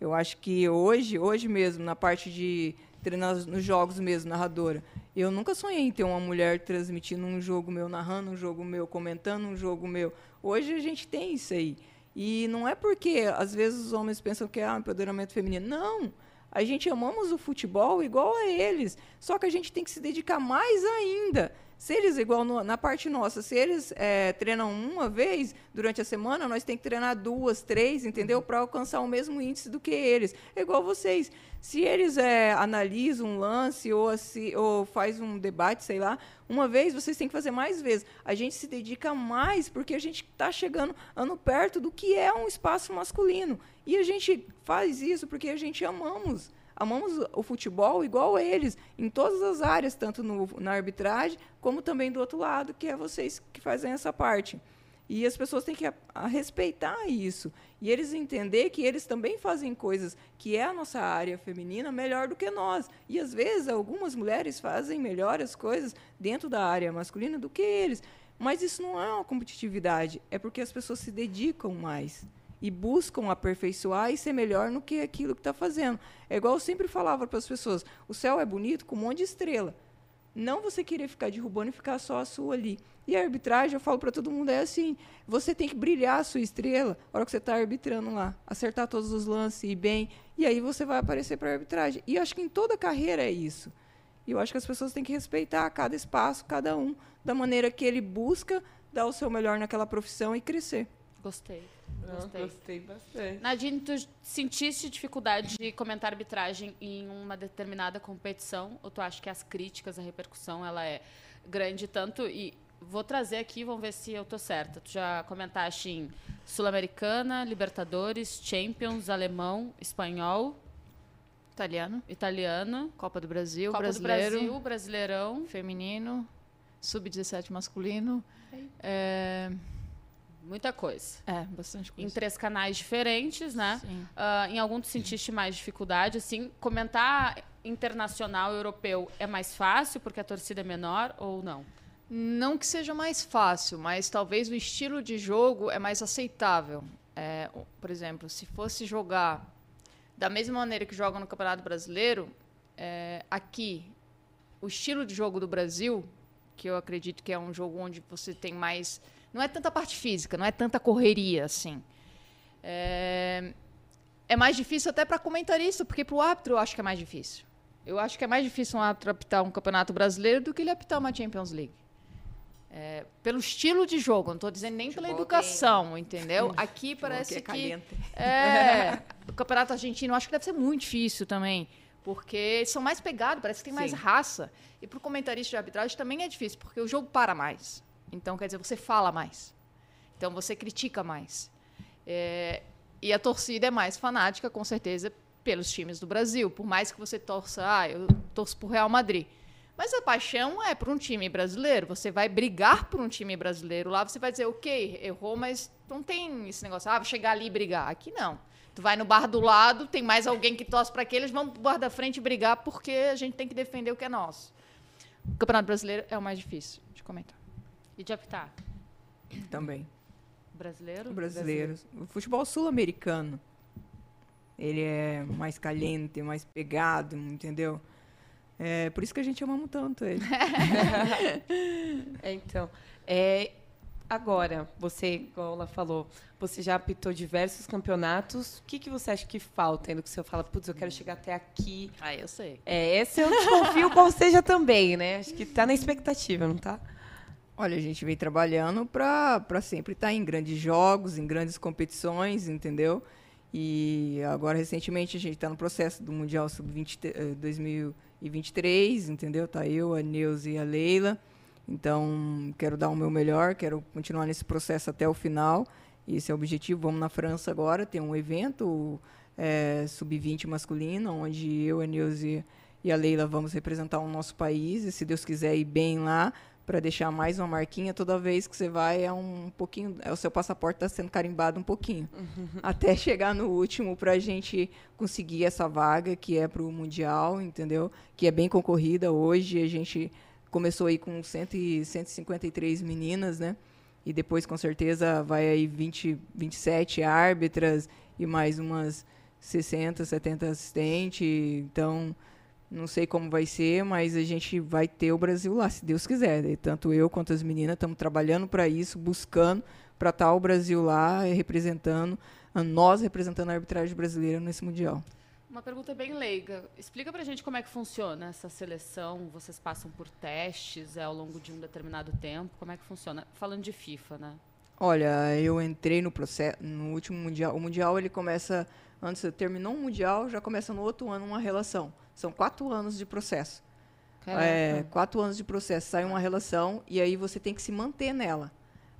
Eu acho que hoje, hoje mesmo, na parte de treinar nos jogos mesmo, narradora, eu nunca sonhei em ter uma mulher transmitindo um jogo meu, narrando um jogo meu, comentando um jogo meu. Hoje a gente tem isso aí. E não é porque, às vezes, os homens pensam que é ah, empoderamento feminino. Não! A gente amamos o futebol igual a eles, só que a gente tem que se dedicar mais ainda. Se eles, igual no, na parte nossa, se eles é, treinam uma vez durante a semana, nós temos que treinar duas, três, entendeu? Para alcançar o mesmo índice do que eles. É igual vocês. Se eles é, analisam um lance ou, assim, ou faz um debate, sei lá, uma vez, vocês têm que fazer mais vezes. A gente se dedica mais porque a gente está chegando ano perto do que é um espaço masculino. E a gente faz isso porque a gente amamos amamos o futebol igual eles, em todas as áreas, tanto no, na arbitragem, como também do outro lado, que é vocês que fazem essa parte. E as pessoas têm que a, a respeitar isso. E eles entender que eles também fazem coisas que é a nossa área feminina melhor do que nós. E às vezes algumas mulheres fazem melhor as coisas dentro da área masculina do que eles. Mas isso não é uma competitividade, é porque as pessoas se dedicam mais e buscam aperfeiçoar e ser melhor no que aquilo que está fazendo. É igual eu sempre falava para as pessoas: o céu é bonito com um monte de estrela. Não você querer ficar derrubando e ficar só a sua ali. E a arbitragem, eu falo para todo mundo, é assim: você tem que brilhar a sua estrela na hora que você está arbitrando lá, acertar todos os lances e bem, e aí você vai aparecer para a arbitragem. E eu acho que em toda carreira é isso. E eu acho que as pessoas têm que respeitar cada espaço, cada um, da maneira que ele busca dar o seu melhor naquela profissão e crescer. Gostei. Gostei. gostei bastante. Nadine, tu sentiste dificuldade de comentar arbitragem em uma determinada competição? Ou tu acha que as críticas, a repercussão, ela é grande tanto e vou trazer aqui, vamos ver se eu tô certa. Tu já comentaste em Sul-Americana, Libertadores, Champions, alemão, espanhol, Italiano, italiano, Copa do Brasil, Copa brasileiro, do Brasil, Brasileirão. feminino, sub-17 masculino. É, Muita coisa. é, bastante Em coisa. três canais diferentes, né? Sim. Ah, em algum tu sentiste mais dificuldade, assim? Comentar internacional, europeu, é mais fácil porque a torcida é menor ou não? Não que seja mais fácil, mas talvez o estilo de jogo é mais aceitável. É, por exemplo, se fosse jogar da mesma maneira que jogam no Campeonato Brasileiro, é, aqui, o estilo de jogo do Brasil, que eu acredito que é um jogo onde você tem mais. Não é tanta parte física, não é tanta correria assim. É, é mais difícil até para comentarista, porque para o árbitro eu acho que é mais difícil. Eu acho que é mais difícil um árbitro apitar um campeonato brasileiro do que ele apitar uma Champions League. É, pelo estilo de jogo, não estou dizendo nem pela educação, *laughs* entendeu? Aqui parece é que. caliente. É, *laughs* o campeonato argentino eu acho que deve ser muito difícil também, porque são mais pegados, parece que tem mais Sim. raça. E para o comentarista de arbitragem também é difícil, porque o jogo para mais. Então, quer dizer, você fala mais. Então, você critica mais. É, e a torcida é mais fanática, com certeza, pelos times do Brasil. Por mais que você torça, ah, eu torço pro Real Madrid. Mas a paixão é por um time brasileiro. Você vai brigar por um time brasileiro. Lá você vai dizer, ok, errou, mas não tem esse negócio, ah, vou chegar ali e brigar. Aqui não. Tu vai no bar do lado, tem mais alguém que torce para aqueles, vamos pro bar da frente brigar porque a gente tem que defender o que é nosso. O Campeonato Brasileiro é o mais difícil de comentar. E de apitar? Também. Brasileiro? Brasileiros. O futebol sul-americano. Ele é mais caliente, mais pegado, entendeu? É por isso que a gente amamos tanto ele. *laughs* Então, é, agora, você, igual ela falou, você já apitou diversos campeonatos. O que, que você acha que falta ainda que você fala, putz, eu quero chegar até aqui? Ah, eu sei. É, esse eu desconfio como seja também, né? Acho que tá na expectativa, não tá? Olha, a gente vem trabalhando para sempre estar em grandes jogos, em grandes competições, entendeu? E agora, recentemente, a gente está no processo do Mundial Sub-20 eh, 2023, entendeu? Tá eu, a Neuza e a Leila. Então, quero dar o meu melhor, quero continuar nesse processo até o final. Esse é o objetivo. Vamos na França agora, tem um evento eh, Sub-20 masculino, onde eu, a Neuza e a Leila vamos representar o nosso país. E, se Deus quiser, ir bem lá para deixar mais uma marquinha toda vez que você vai é um pouquinho é o seu passaporte está sendo carimbado um pouquinho. Até *laughs* chegar no último para a gente conseguir essa vaga que é para o mundial entendeu? Que é bem concorrida hoje a gente começou aí com 100, e 153 meninas né? E depois com certeza vai aí 20 27 árbitras e mais umas 60 70 assistentes então não sei como vai ser, mas a gente vai ter o Brasil lá, se Deus quiser. E tanto eu quanto as meninas estamos trabalhando para isso, buscando para estar o Brasil lá, representando, a nós representando a arbitragem brasileira nesse Mundial. Uma pergunta bem leiga. Explica pra gente como é que funciona essa seleção. Vocês passam por testes é, ao longo de um determinado tempo? Como é que funciona? Falando de FIFA, né? Olha, eu entrei no processo no último mundial. O mundial ele começa antes, terminou um mundial, já começa no outro ano uma relação. São quatro anos de processo. É, quatro anos de processo, sai uma relação e aí você tem que se manter nela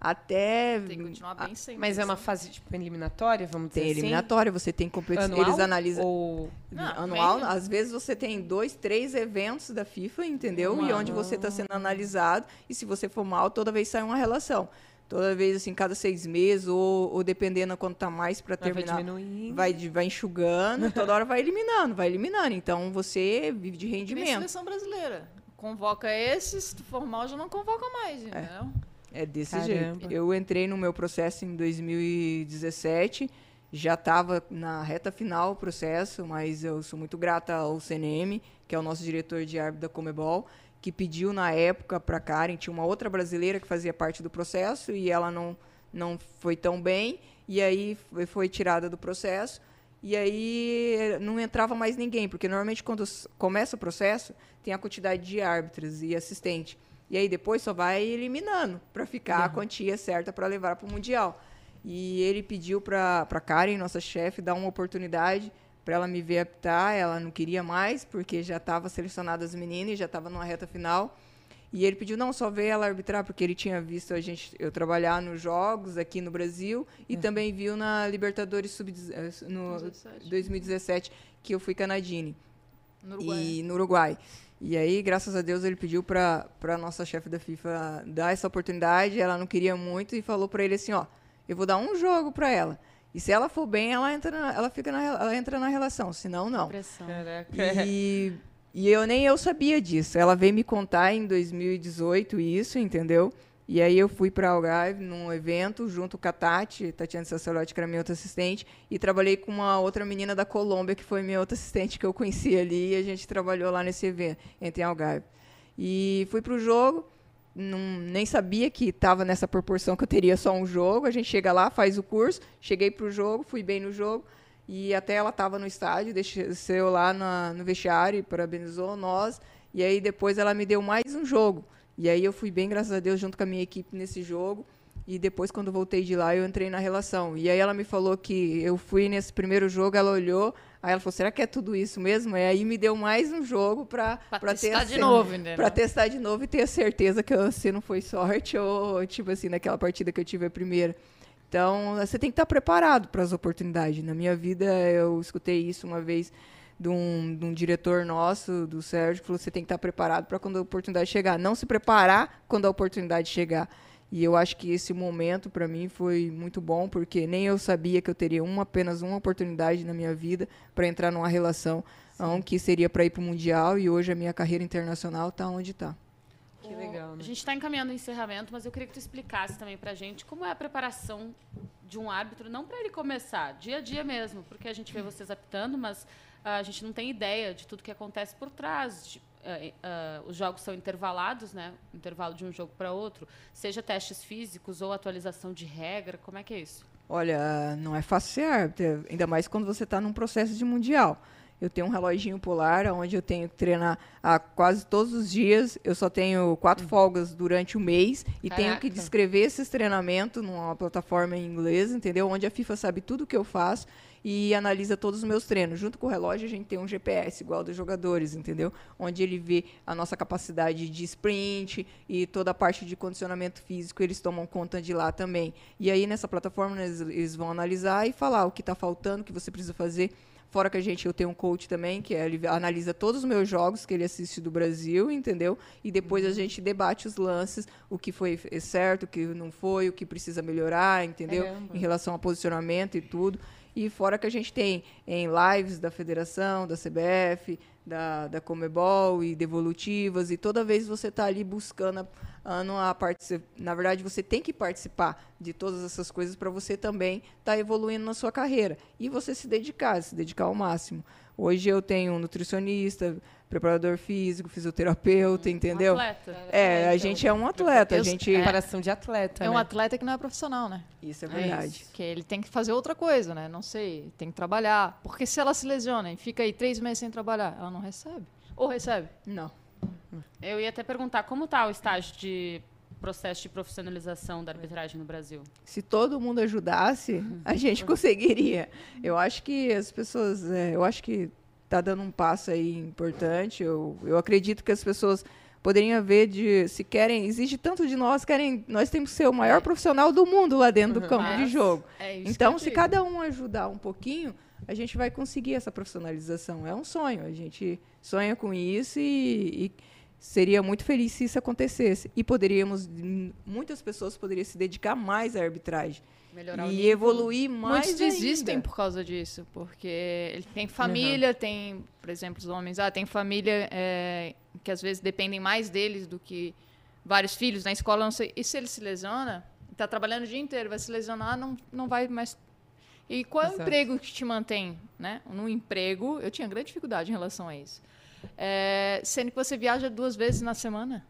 até. Tem que continuar bem sempre. Mas é uma fase tipo eliminatória, vamos dizer tem assim? eliminatória, você tem competição. Eles analisam. Ou... Não, anual, bem- às vezes você tem dois, três eventos da FIFA, entendeu? E onde ano. você está sendo analisado. E se você for mal, toda vez sai uma relação. Toda vez, assim, cada seis meses, ou, ou dependendo quando tá mais para Vai terminar. diminuindo. Vai, de- vai enxugando, toda hora vai eliminando, vai eliminando. Então você vive de rendimento. seleção brasileira. Convoca esse, se tu for mal, já não convoca mais, entendeu? É desse Caramba. jeito. Eu entrei no meu processo em 2017, já estava na reta final o processo, mas eu sou muito grata ao CNM, que é o nosso diretor de árbitro da Comebol, que pediu na época para Karen, tinha uma outra brasileira que fazia parte do processo e ela não, não foi tão bem, e aí foi- tirada do processo. E aí não entrava mais ninguém, porque normalmente quando começa o processo, tem a quantidade de árbitros e assistente. E aí depois só vai eliminando para ficar a quantia certa para levar para o Mundial. E ele pediu para a Karen, nossa chefe, dar uma oportunidade para ela me ver apitar. Ela não queria mais, porque já estava selecionada as meninas e já estava numa reta final. E ele pediu, não, só ver ela arbitrar, porque ele tinha visto a gente, eu trabalhar nos jogos aqui no Brasil e também viu na Libertadores Sub, eh, no 2017. 2017, que eu fui canadine No Uruguai. né? e no Uruguai. E aí, graças a Deus, ele pediu para a nossa chefe da FIFA dar essa oportunidade. Ela não queria muito e falou para ele assim, ó, eu vou dar um jogo para ela. E se ela for bem, ela entra na, ela fica na, ela entra na relação, senão não. Caraca. E, e eu nem eu sabia disso. Ela veio me contar em 2018 isso, entendeu? E aí eu fui para Algarve num evento junto com a Tati, Tatiana Sacelotti, que era minha outra assistente, e trabalhei com uma outra menina da Colômbia, que foi minha outra assistente que eu conheci ali, e a gente trabalhou lá nesse evento, entre Algarve. E fui pro jogo, não, nem sabia que estava nessa proporção que eu teria só um jogo. A gente chega lá, faz o curso, cheguei pro jogo, fui bem no jogo. E até ela estava no estádio, desceu lá na- no vestiário e parabenizou nós. E aí depois ela me deu mais um jogo. E aí eu fui bem, graças a Deus, junto com a minha equipe nesse jogo. E depois, quando voltei de lá, eu entrei na relação. E aí ela me falou que eu fui nesse primeiro jogo, ela olhou, aí ela falou, será que é tudo isso mesmo? E aí me deu mais um jogo para testar de novo, entendeu? Pra testar de novo e ter a certeza que se não foi sorte ou, tipo assim, naquela partida que eu tive a primeira. Então, você tem que estar preparado para as oportunidades. Na minha vida, eu escutei isso uma vez de um, de um diretor nosso, do Sérgio, que falou você tem que estar preparado para quando a oportunidade chegar. Não se preparar quando a oportunidade chegar. E eu acho que esse momento, para mim, foi muito bom, porque nem eu sabia que eu teria uma, apenas uma oportunidade na minha vida para entrar numa relação um, que seria para ir para o Mundial, e hoje a minha carreira internacional está onde está. Que legal, né? A gente está encaminhando o encerramento, mas eu queria que tu explicasse também pra gente como é a preparação de um árbitro, não para ele começar, dia a dia mesmo, porque a gente vê vocês apitando, mas ah, a gente não tem ideia de tudo que acontece por trás. de- ah, os jogos são intervalados, né? Intervalo de um jogo para outro, seja testes físicos ou atualização de regra, como é que é isso? Olha, não é fácil ser árbitro, ainda mais quando você está num processo de mundial. Eu tenho um reloginho polar, onde eu tenho que treinar a quase todos os dias. Eu só tenho quatro folgas durante o mês e tenho que Caraca. descrever esses treinamentos numa plataforma em inglês, entendeu? Onde a FIFA sabe tudo que eu faço e analisa todos os meus treinos. Junto com o relógio, a gente tem um GPS igual dos jogadores, entendeu? Onde ele vê a nossa capacidade de sprint e toda a parte de condicionamento físico, eles tomam conta de lá também. E aí, nessa plataforma, eles, eles vão analisar e falar o que está faltando, o que você precisa fazer. Fora que a gente, eu tenho um coach também, que é, ele analisa todos os meus jogos que ele assiste do Brasil, entendeu? E depois a gente debate os lances, o que foi certo, o que não foi, o que precisa melhorar, entendeu? Caramba. Em relação ao posicionamento e tudo. E fora que a gente tem em lives da federação, da CBF, da, da Comebol e devolutivas, e toda vez você está ali buscando a, a. Na verdade, você tem que participar de todas essas coisas para você também estar tá evoluindo na sua carreira. E você se dedicar, se dedicar ao máximo. Hoje eu tenho um nutricionista, preparador físico, fisioterapeuta, um entendeu? Atleta. É, a gente é um atleta, a gente preparação de atleta, É um né? atleta que não é profissional, né? Isso é verdade. isso. Que ele tem que fazer outra coisa, né? Não sei, tem que trabalhar. Porque se ela se lesiona e fica aí três meses sem trabalhar, ela não recebe. Ou recebe? Não. Eu ia até perguntar como está o estágio de processo de profissionalização da arbitragem no Brasil. Se todo mundo ajudasse, a gente conseguiria. Eu acho que as pessoas, é, eu acho que está dando um passo aí importante. Eu, eu acredito que as pessoas poderiam ver de se querem, exige tanto de nós, querem, nós temos que ser o maior profissional do mundo lá dentro do campo de Mas jogo. É Então, se cada um ajudar um pouquinho, a gente vai conseguir essa profissionalização. É um sonho, a gente sonha com isso e, e seria muito feliz se isso acontecesse. E poderíamos, muitas pessoas poderiam se dedicar mais à arbitragem Melhorar o e evoluir mais Muitos desistem ainda. por causa disso, porque ele tem família, tem, por exemplo, os homens, ah, tem família é, que às vezes dependem mais deles do que vários filhos na escola, não sei. E se ele se lesiona, está trabalhando o dia inteiro, vai se lesionar, não, não vai mais. E qual é o emprego que te mantém, né? No emprego, eu tinha grande dificuldade em relação a isso. É, sendo que você viaja duas vezes na semana.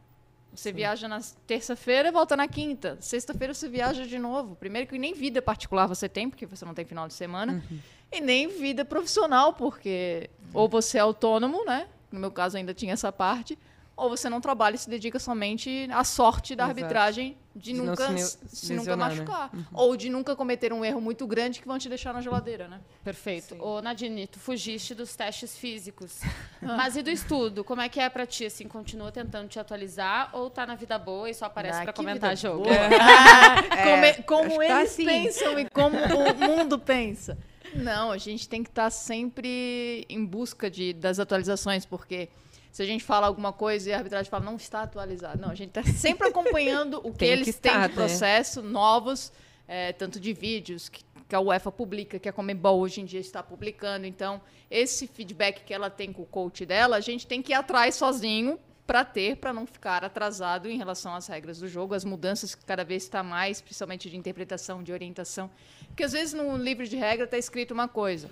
Você viaja na terça-feira e volta na quinta. Sexta-feira você viaja de novo. Primeiro que nem vida particular você tem, porque você não tem final de semana. E nem vida profissional, porque ou você é autônomo, né? No meu caso ainda tinha essa parte. Ou você não trabalha e se dedica somente à sorte da Exato. arbitragem de, De nunca se se, se nunca né? machucar. Ou de nunca cometer um erro muito grande que vão te deixar na geladeira, né? Perfeito. Ô, Nadine, tu fugiste dos testes físicos. *laughs* Mas e do estudo? Como é que é pra ti? Assim, continua tentando te atualizar ou tá na vida boa e só aparece Ah, pra comentar jogo? boa. *laughs* *laughs* como como tá eles assim. pensam e como o mundo pensa. Não, a gente tem que estar sempre em busca de, das atualizações, porque se a gente fala alguma coisa e a arbitragem fala não está atualizado. Não, a gente está sempre acompanhando o *laughs* que Tem que eles estar, têm né? de processo, novos, é, tanto de vídeos que, que a UEFA publica, que a Comebol hoje em dia está publicando. Então, esse feedback que ela tem com o coach dela, a gente tem que ir atrás sozinho para ter, para não ficar atrasado em relação às regras do jogo, as mudanças que cada vez está mais, principalmente de interpretação, de orientação. Porque às vezes no livro de regra está escrito uma coisa,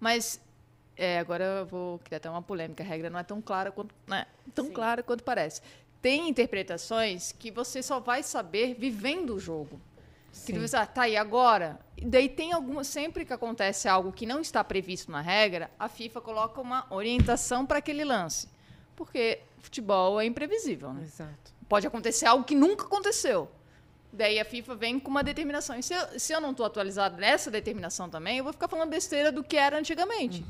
mas é, agora eu vou criar até uma polêmica. A regra não é tão clara quanto, né, tão Sim. clara quanto parece. Tem interpretações que você só vai saber vivendo o jogo. Que Sim. você, ah, tá aí agora. E daí tem alguma. Sempre que acontece algo que não está previsto na regra, a FIFA coloca uma orientação para aquele lance. Porque futebol é imprevisível, né? Exato. Pode acontecer algo que nunca aconteceu. Daí a FIFA vem com uma determinação. E se eu, se eu não estou atualizado nessa determinação também, eu vou ficar falando besteira do que era antigamente.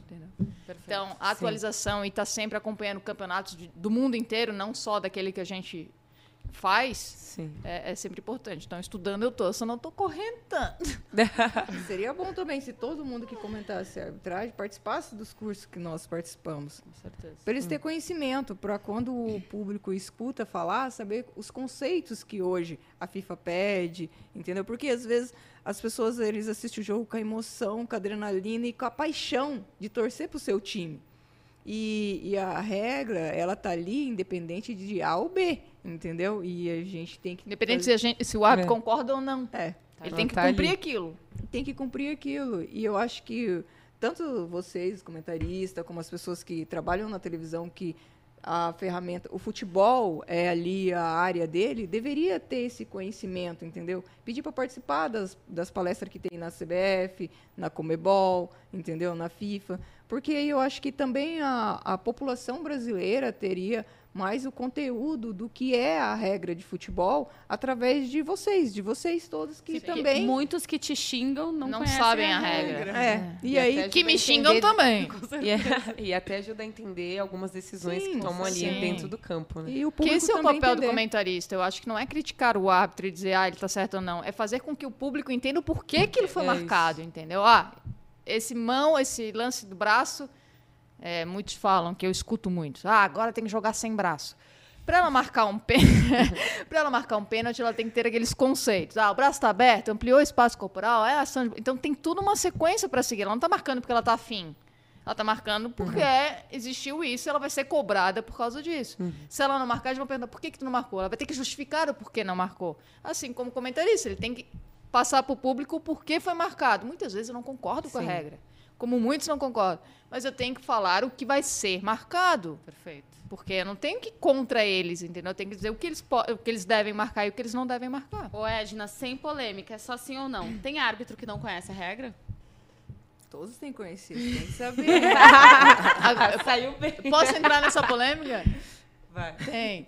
Perfeito. Então, a atualização e estar sempre acompanhando campeonatos de- do mundo inteiro, não só daquele que a gente faz, Sim. é, é sempre importante. Então, estudando eu tô, só não tô correndo tanto. *laughs* Seria bom também se todo mundo que comentasse a arbitragem participasse dos cursos que nós participamos. Com certeza. Para eles terem conhecimento, para quando o público escuta falar, saber os conceitos que hoje a FIFA pede, entendeu? Porque às vezes as pessoas eles assistem o jogo com a emoção, com a adrenalina e com a paixão de torcer para o seu time. E, e a regra, ela tá ali independente de A ou B, entendeu? E a gente tem que Independente se, a gente, se o árbitro É. concorda ou não. é, Ele Ela tem que tá cumprir ali. aquilo. tem que cumprir aquilo. E eu acho que tanto vocês, comentaristas, como as pessoas que trabalham na televisão, que a ferramenta, o futebol é ali a área dele, deveria ter esse conhecimento, entendeu? Pedir para participar das, das palestras que tem na CBF, na Comebol, entendeu? Na FIFA, porque eu acho que também a, a população brasileira teria mais o conteúdo do que é a regra de futebol através de vocês, de vocês todos que Porque também Muitos que te xingam não, Não sabem a regra. é, e, E aí Que me xingam entender- também. *laughs* E, é- e até ajuda a entender algumas decisões Sim, que tomam ali sim. dentro do campo, né? E o Que público esse é o papel do entender. comentarista. Eu acho que não é criticar o árbitro e dizer, ah, ele tá certo ou não. É fazer com que o público entenda o porquê que ele foi É marcado, entendeu? Ah, esse mão, esse lance do braço, é, muitos falam, que eu escuto muito. Ah, agora tem que jogar sem braço. Para ela marcar um pênalti, *laughs* para ela marcar um pênalti, ela tem que ter aqueles conceitos. Ah, o braço está aberto, ampliou o espaço corporal, é ação de... Então tem tudo uma sequência para seguir. Ela não está marcando porque ela está afim. Ela tá marcando porque existiu isso, ela vai ser cobrada por causa disso. Se ela não marcar, eles vão perguntar por que, que tu não marcou. Ela vai ter que justificar o porquê não marcou. Assim como comentarista, ele tem que passar para o público o porquê foi marcado. Muitas vezes eu não concordo com a Sim. regra, como muitos não concordam. Mas eu tenho que falar o que vai ser marcado. Perfeito. Porque eu não tenho que ir contra eles, entendeu? Eu tenho que dizer o que eles, o que eles devem marcar e o que eles não devem marcar. Ô, Edna, sem polêmica, é só sim ou não. Tem árbitro que não conhece a regra? Todos têm conhecido, tem que saber. *laughs* Saiu bem. Posso entrar nessa polêmica? Vai. Tem.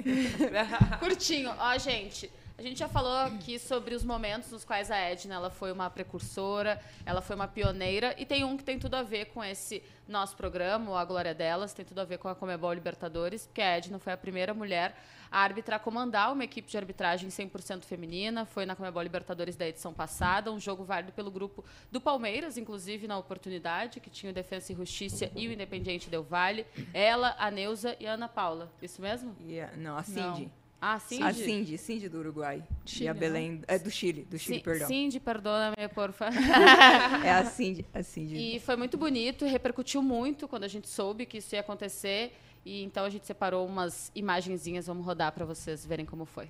*laughs* Curtinho. Ó, gente, a gente já falou aqui sobre os momentos nos quais a Edna ela foi uma precursora, ela foi uma pioneira, e tem um que tem tudo a ver com esse nosso programa, A Glória Delas, tem tudo a ver com a Comebol Libertadores, porque a Edna foi a primeira mulher a arbitrar, a comandar uma equipe de arbitragem 100% feminina, foi na Comebol Libertadores da edição passada, um jogo válido pelo grupo do Palmeiras, inclusive na oportunidade, que tinha o Defensa e Justiça e o Independiente Del Vale, ela, a Neuza e a Ana Paula. Isso mesmo? A- não, a Cindy. Ah, sim. A Cindy, Cindy do Uruguai. Chile, e a Belém. É do Chile, do Chile, Sim, perdão. Cindy, perdona-me, por favor. *laughs* É a Cindy. A Cindy. E foi muito bonito, repercutiu muito quando a gente soube que isso ia acontecer. E então a gente separou umas imagenzinhas, vamos rodar para vocês verem como foi.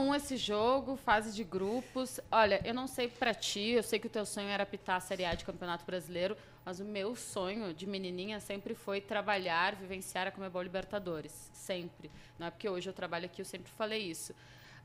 1 esse jogo, fase de grupos. Olha, eu não sei para ti, eu sei que o teu sonho era pitar a Série A de Campeonato Brasileiro, mas o meu sonho de menininha sempre foi trabalhar, vivenciar a Comebol Libertadores, sempre. Não é porque hoje eu trabalho aqui, eu sempre falei isso.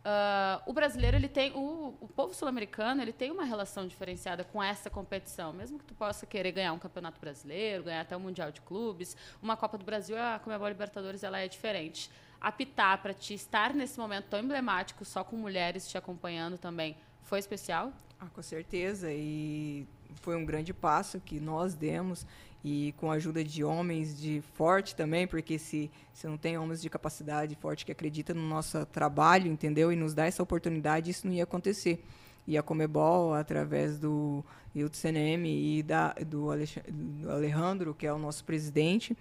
Uh, o brasileiro ele tem o, o povo sul-americano ele tem uma relação diferenciada com essa competição mesmo que tu possa querer ganhar um campeonato brasileiro ganhar até o um mundial de clubes uma copa do Brasil a Comebol Libertadores ela é diferente apitar para ti estar nesse momento tão emblemático, só com mulheres te acompanhando também, foi especial? Ah, com certeza. E foi um grande passo que nós demos. E com a ajuda de homens de forte também, porque se, se não tem homens de capacidade forte que acreditam no nosso trabalho, entendeu? E nos dá essa oportunidade, isso não ia acontecer. E a Comebol, através do CNM e da, do, do Alejandro, que é o nosso presidente,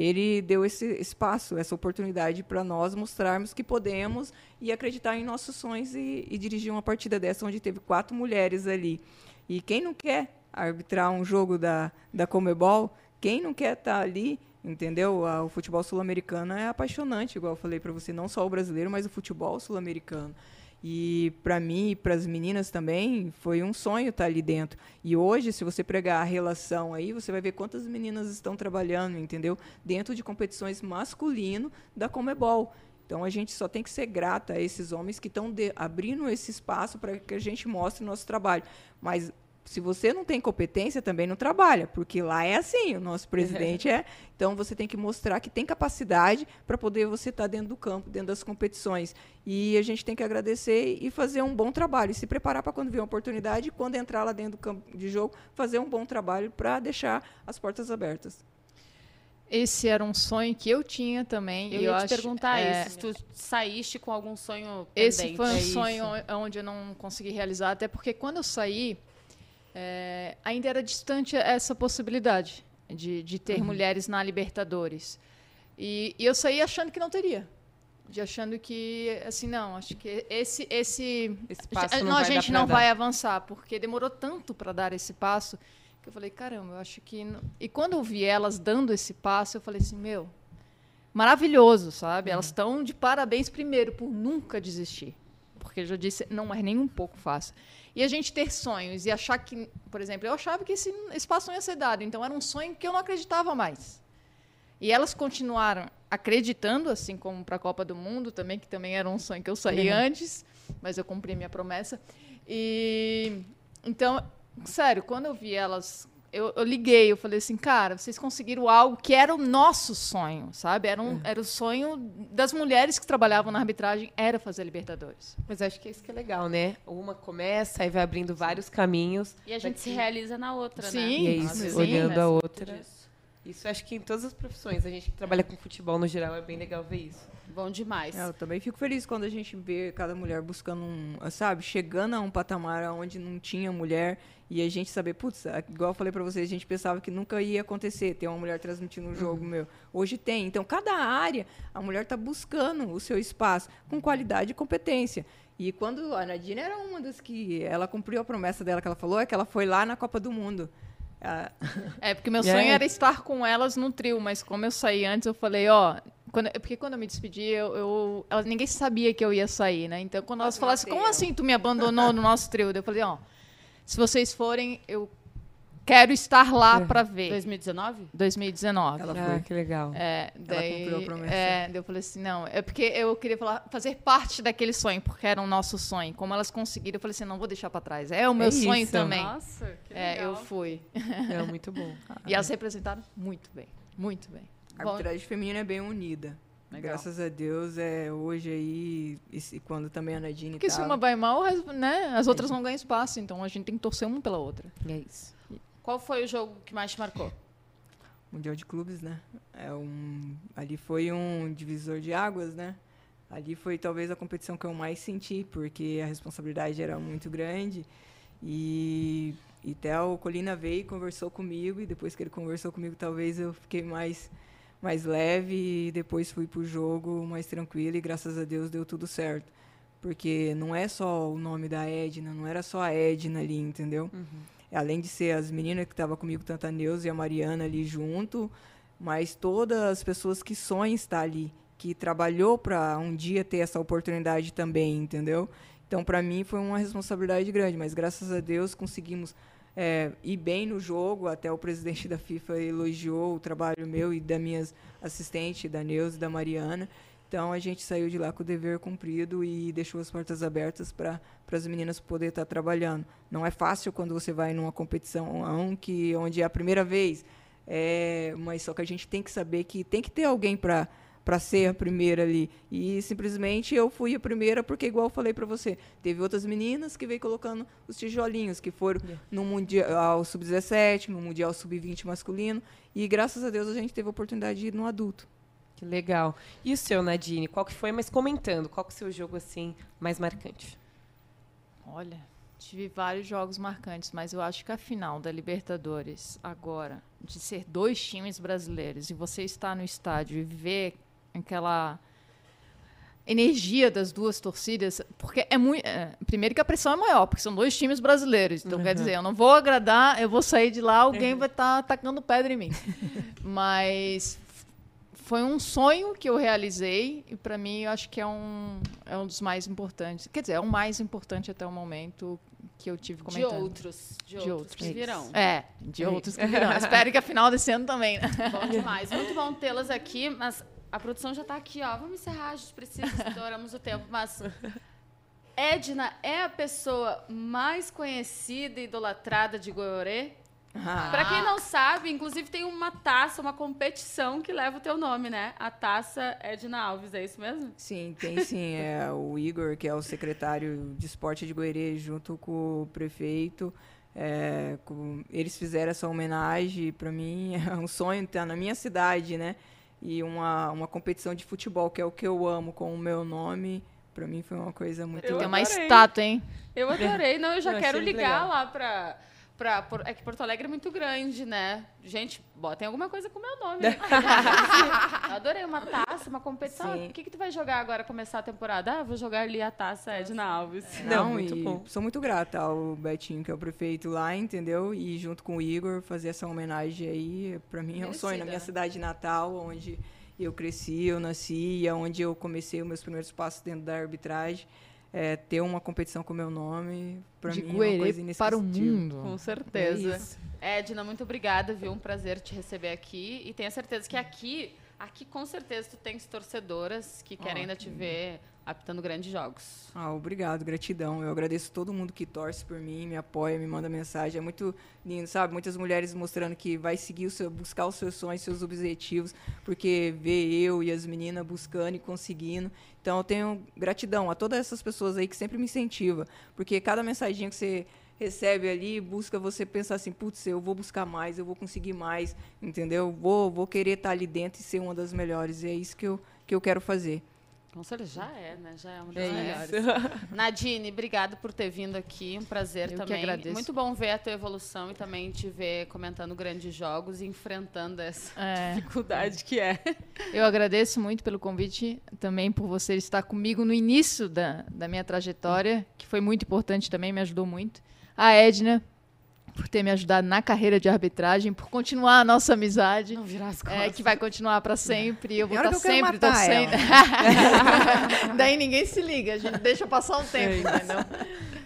ele deu esse espaço, essa oportunidade para nós mostrarmos que podemos e acreditar em nossos sonhos e, e dirigir uma partida dessa onde teve quatro mulheres ali. E quem não quer arbitrar um jogo da, da Comebol, quem não quer estar ali, entendeu? O futebol sul-americano é apaixonante, igual eu falei para você, não só o brasileiro, mas o futebol sul-americano. E para mim e para as meninas também foi um sonho estar ali dentro. E hoje, se você pregar a relação aí, você vai ver quantas meninas estão trabalhando, entendeu? Dentro de competições masculino da Comebol. Então a gente só tem que ser grata a esses homens que estão abrindo esse espaço para que a gente mostre o nosso trabalho. Mas se você não tem competência, também não trabalha, porque lá é assim, o nosso presidente *laughs* é. Então você tem que mostrar que tem capacidade para poder você estar dentro do campo, dentro das competições. E a gente tem que agradecer e fazer um bom trabalho, e se preparar para quando vier uma oportunidade, quando entrar lá dentro do campo de jogo, fazer um bom trabalho para deixar as portas abertas. Esse era um sonho que eu tinha também. Eu e ia eu te acho, perguntar é, isso, se tu saíste com algum sonho Esse pendente. foi um É isso. sonho onde eu não consegui realizar, até porque quando eu saí, é, ainda era distante essa possibilidade de, de ter mulheres na Libertadores. E, e eu saí achando que não teria. De achando que, assim, não, acho que esse. esse Esse passo a, não a gente não dar. vai avançar, porque demorou tanto para dar esse passo que eu falei, caramba, eu acho que. não- E quando eu vi elas dando esse passo, eu falei assim, meu, maravilhoso, sabe? Elas estão de parabéns primeiro por nunca desistir. Porque eu já disse, não é nem um pouco fácil. E a gente ter sonhos e achar que, por exemplo, eu achava que esse espaço não ia ser dado, então era um sonho que eu não acreditava mais. E elas continuaram acreditando, assim como para a Copa do Mundo também, que também era um sonho que eu saí antes, mas eu cumpri minha promessa. E então, sério, quando eu vi elas eu, eu liguei, eu falei assim, cara, vocês conseguiram algo que era o nosso sonho, sabe? Era, um, era o sonho das mulheres que trabalhavam na arbitragem, era fazer Libertadores. Mas acho que é isso que é legal, né? Uma começa e vai abrindo vários caminhos. E a gente se realiza na outra, né? Sim, E é isso, vezes olhando a outra. Isso acho que em todas as profissões, a gente que trabalha com futebol no geral, é bem legal ver isso. Bom demais. É, eu também fico feliz quando a gente vê cada mulher buscando um, sabe, chegando a um patamar onde não tinha mulher e a gente saber, putz, a- igual eu falei pra vocês, a gente pensava que nunca ia acontecer ter uma mulher transmitindo um jogo meu. Hoje tem. Então, cada área, a mulher tá buscando o seu espaço com qualidade e competência. E quando a Nadine era uma das que ela cumpriu a promessa dela que ela falou, é que ela foi lá na Copa do Mundo. Ah, *laughs* É, porque meu sonho era estar com elas no trio, mas como eu saí antes, eu falei, ó. Quando, porque quando eu me despedi, eu, eu- elas, ninguém sabia que eu ia sair, né? Então, quando elas falassem, como assim tu me abandonou no nosso trio? Eu falei, ó, se vocês forem, eu quero estar lá pra ver. 2019? 2019. Ela Ah, foi. que legal. É, daí, cumpriu a promessa. É, daí eu falei assim, não, é porque eu queria falar, fazer parte daquele sonho, porque era o nosso sonho. Como elas conseguiram, eu falei assim, não vou deixar pra trás. É o meu É sonho isso. também. Nossa, que É, eu legal. fui. É muito bom. *laughs* E elas representaram muito bem, muito bem. A Bom, arbitragem feminina é bem unida. Legal. Graças a Deus, é hoje aí, e se- quando também a Nadine Porque se tava- uma vai mal, né, as outras não ganham espaço, então a gente tem que torcer uma pela outra. É isso. Qual foi o jogo que mais te marcou? Mundial de Clubes, né? É um, ali foi um divisor de águas, né? Ali foi talvez a competição que eu mais senti, porque a responsabilidade era muito grande. E, e até o Colina veio e conversou comigo, e depois que ele conversou comigo, talvez eu fiquei mais, mais leve, e depois fui pro jogo mais tranquilo, e graças a Deus deu tudo certo. Porque não é só o nome da Edna, não era só a Edna ali, entendeu? além de ser as meninas que estavam comigo, tanto a Neuza e a Mariana ali junto, mas todas as pessoas que sonham estar ali, que trabalhou para um dia ter essa oportunidade também, entendeu? Então, para mim, foi uma responsabilidade grande, mas graças a Deus conseguimos é, ir bem no jogo. Até o presidente da FIFA elogiou o trabalho meu e das minhas assistentes, da Neuza e da Mariana. Então, a gente saiu de lá com o dever cumprido e deixou as portas abertas para as meninas poder estar trabalhando. Não é fácil quando você vai numa competição que, onde é a primeira vez, é, mas só que a gente tem que saber que tem que ter alguém para para ser a primeira ali. E simplesmente eu fui a primeira porque igual eu falei para você, teve outras meninas que veio colocando os tijolinhos que foram no mundial sub-17, no mundial sub-20 masculino, e graças a Deus a gente teve a oportunidade de ir no adulto. Que legal. E o seu, Nadine? Qual que foi? Mas comentando, qual que é o seu jogo assim mais marcante? Olha, tive vários jogos marcantes, mas eu acho que a final da Libertadores, agora, de ser dois times brasileiros e você estar no estádio e ver aquela energia das duas torcidas, porque é muito. primeiro que a pressão é maior, porque são dois times brasileiros. Então, quer dizer, eu não vou agradar, eu vou sair de lá, alguém vai estar atacando pedra em mim. *laughs* Mas foi um sonho que eu realizei e para mim eu acho que é um, é um dos mais importantes. Quer dizer, é o mais importante até o momento que eu tive De comentando. outros. De, De outros, que outros. virão. É, de É outros que virão. Espero que a final desse ano também, né? Bom demais. Muito bom tê-las aqui, mas a produção já está aqui, ó. Vamos encerrar, a gente precisa, *laughs* estouramos o tempo. Mas Edna é a pessoa mais conhecida e idolatrada de Goiorê? Ah, Pra quem não sabe, inclusive tem uma taça, uma competição que leva o teu nome, né? A taça Edna Alves, é isso mesmo? Sim, tem sim. *laughs* É o Igor, que é o secretário de esporte de Goiânia, junto com o prefeito. é, com- eles fizeram essa homenagem. Para mim *laughs* é um sonho estar na minha cidade, né? E uma, uma competição de futebol, que é o que eu amo, com o meu nome. Para mim foi uma coisa muito. Eu Tem uma estátua, hein? Eu adorei. Não, eu já Eu quero ligar legal. lá pra, pra. por- É que Porto Alegre é muito grande, né? Gente, botem alguma coisa com o meu nome. *laughs* né? eu adorei uma taça, uma competição. Sim. O que, que tu vai jogar agora, começar a temporada? Ah, vou jogar ali a taça Edna Alves. Não, Não, muito e bom. sou muito grata ao Betinho, que é o prefeito lá, entendeu? E junto com o Igor, fazer essa homenagem aí, para mim é um sonho. Na minha né? cidade natal, onde eu cresci, eu nasci, e é onde eu comecei os meus primeiros passos dentro da arbitragem. É, ter uma competição com meu nome, para mim é uma coisa para o mundo. Com certeza. É. Edna, muito obrigada, viu? Um prazer te receber aqui. E tenho certeza que aqui Aqui, com certeza, tu tens torcedoras que querem ainda te ver apitando grandes jogos. Ah, obrigado, gratidão. Eu agradeço todo mundo que torce por mim, me apoia, me manda mensagem. É muito lindo, sabe? Muitas mulheres mostrando que vai seguir o seu, buscar os seus sonhos, seus objetivos, porque vê eu e as meninas buscando e conseguindo. Então eu tenho gratidão a todas essas pessoas aí que sempre me incentivam, porque cada mensaginha que você recebe ali busca você pensar assim, putz, eu vou buscar mais, eu vou conseguir mais, entendeu? Vou, vou querer estar ali dentro e ser uma das melhores. E é isso que eu, que eu quero fazer. Com certeza, já é, né? Já é uma das É melhores. isso. *laughs* Nadine, obrigado por ter vindo aqui. Um prazer Eu que também. agradeço. Muito bom ver a tua evolução e também te ver comentando grandes jogos e enfrentando essa É. dificuldade que é. Eu agradeço muito pelo convite, também por você estar comigo no início da, da minha trajetória, que foi muito importante também, me ajudou muito. A Edna, por ter me ajudado na carreira de arbitragem, por continuar a nossa amizade. Não virar as É, que vai continuar para sempre. Eu vou estar quero sempre torcendo. *laughs* Daí ninguém se liga, a gente deixa passar um tempo, entendeu?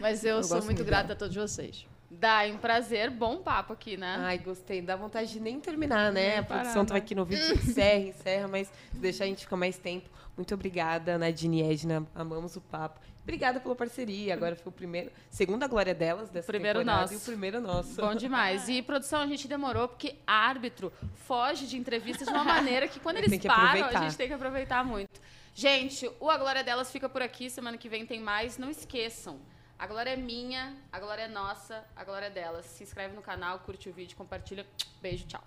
Mas eu, Eu sou muito grata a todos vocês. Dai, um prazer, bom papo aqui, né? Ai, gostei. Dá vontade de nem terminar, né? Nem a produção né? aqui no vídeo, *laughs* encerra, encerra, mas deixar a gente ficar mais tempo. Muito obrigada, Nadine e Edna. Amamos o papo. Obrigada pela parceria. Agora foi o primeiro, segunda glória delas dessa Primeiro temporada nosso. e o primeiro nosso. Bom demais. E produção, a gente demorou porque árbitro foge de entrevistas de uma maneira que quando *laughs* eles que param, a aproveitar. gente tem que aproveitar muito. Gente, o A Glória Delas fica por aqui. Semana que vem tem mais. Não esqueçam. A glória é minha, a glória é nossa, a glória é delas. Se inscreve no canal, curte o vídeo, compartilha. Beijo, tchau.